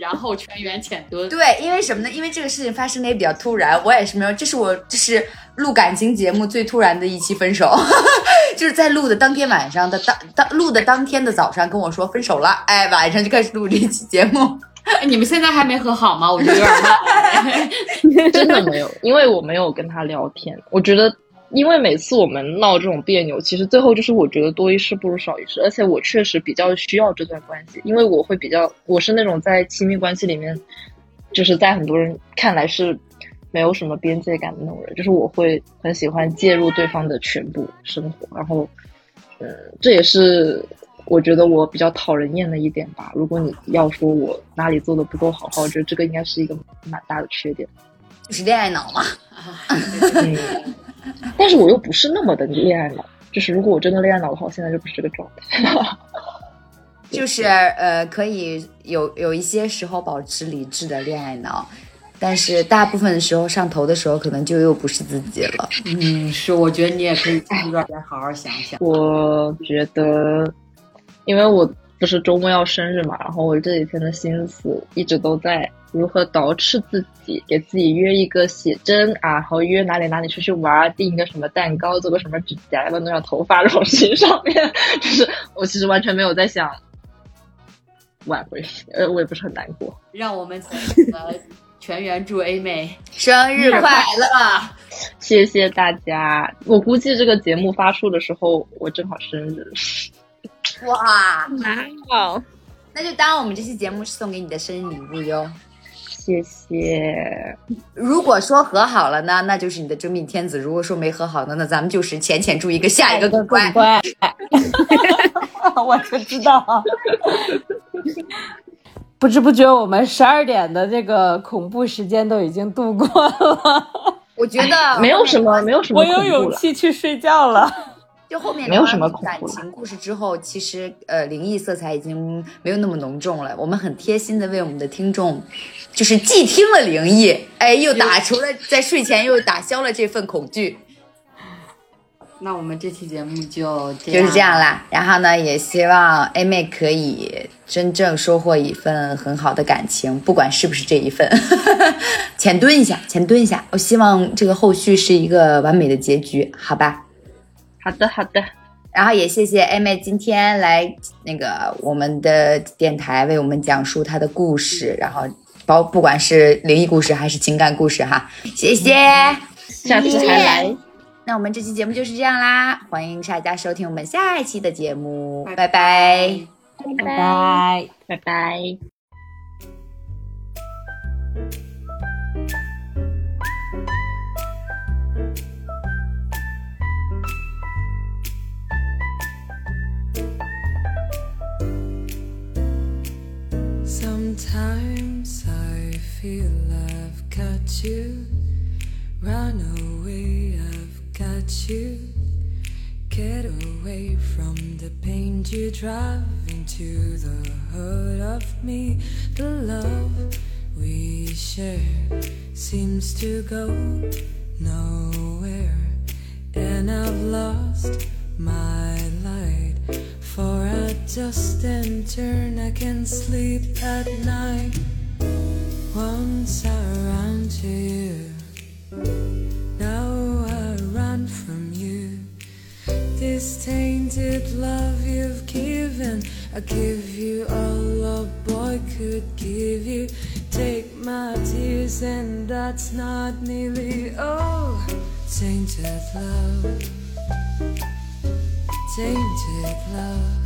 然后全员浅蹲。对，因为什么呢？因为这个事情发生的也比较突然，我也是没有，这是我这是录感情节目最突然的一期分手，就是在录的当天晚上的当当录的当天的早上跟我说分手了，哎，晚上就开始录这期节目。哎，你们现在还没和好吗？我觉得有点慢。真的没有，因为我没有跟他聊天，我觉得。因为每次我们闹这种别扭，其实最后就是我觉得多一事不如少一事，而且我确实比较需要这段关系，因为我会比较，我是那种在亲密关系里面，就是在很多人看来是没有什么边界感的那种人，就是我会很喜欢介入对方的全部生活，然后，嗯，这也是我觉得我比较讨人厌的一点吧。如果你要说我哪里做的不够好，我觉得这个应该是一个蛮大的缺点，就是恋爱脑嘛。嗯，但是我又不是那么的恋爱脑，就是如果我真的恋爱脑的话，我现在就不是这个状态。就是呃，可以有有一些时候保持理智的恋爱脑，但是大部分的时候上头的时候，可能就又不是自己了。嗯，是，我觉得你也可以这段再好好想想。我觉得，因为我不是周末要生日嘛，然后我这几天的心思一直都在如何捯饬自己，给自己约一个写真啊，然后约哪里哪里出去玩，订一个什么蛋糕，做个什么指甲，要弄上头发这种事情上面，就是我其实完全没有在想。挽回，呃，我也不是很难过。让我们全员祝 A 妹生日快乐！谢谢大家。我估计这个节目发出的时候，我正好生日。哇，蛮好！那就当我们这期节目是送给你的生日礼物哟。谢谢。如果说和好了呢，那就是你的真命天子；如果说没和好呢，那咱们就是浅浅祝一个下一个更乖。我就知道。不知不觉，我们十二点的这个恐怖时间都已经度过了。我觉得没有什么，没有什么。我有勇气去睡觉了。就后面没有什么感情故事之后，其实呃，灵异色彩已经没有那么浓重了。我们很贴心的为我们的听众，就是既听了灵异，哎，又打除了在睡前又打消了这份恐惧。那我们这期节目就就是这样啦。然后呢，也希望 A 妹可以真正收获一份很好的感情，不管是不是这一份，浅蹲一下，浅蹲一下。我希望这个后续是一个完美的结局，好吧？好的，好的。然后也谢谢 A 妹今天来那个我们的电台为我们讲述她的故事，然后包不管是灵异故事还是情感故事哈，谢谢，下次还来。那我们这期节目就是这样啦，欢迎大家收听我们下一期的节目，拜拜，拜拜，拜拜。Sometimes I feel I've got you, run away. I've got you. Get away from the pain you drive into the heart of me. The love we share seems to go nowhere, and I've lost my light. For I just turn, I can sleep at night. Once I ran to you, now I run from you. This tainted love you've given, I give you all a boy could give you. Take my tears, and that's not nearly all. Tainted love, tainted love.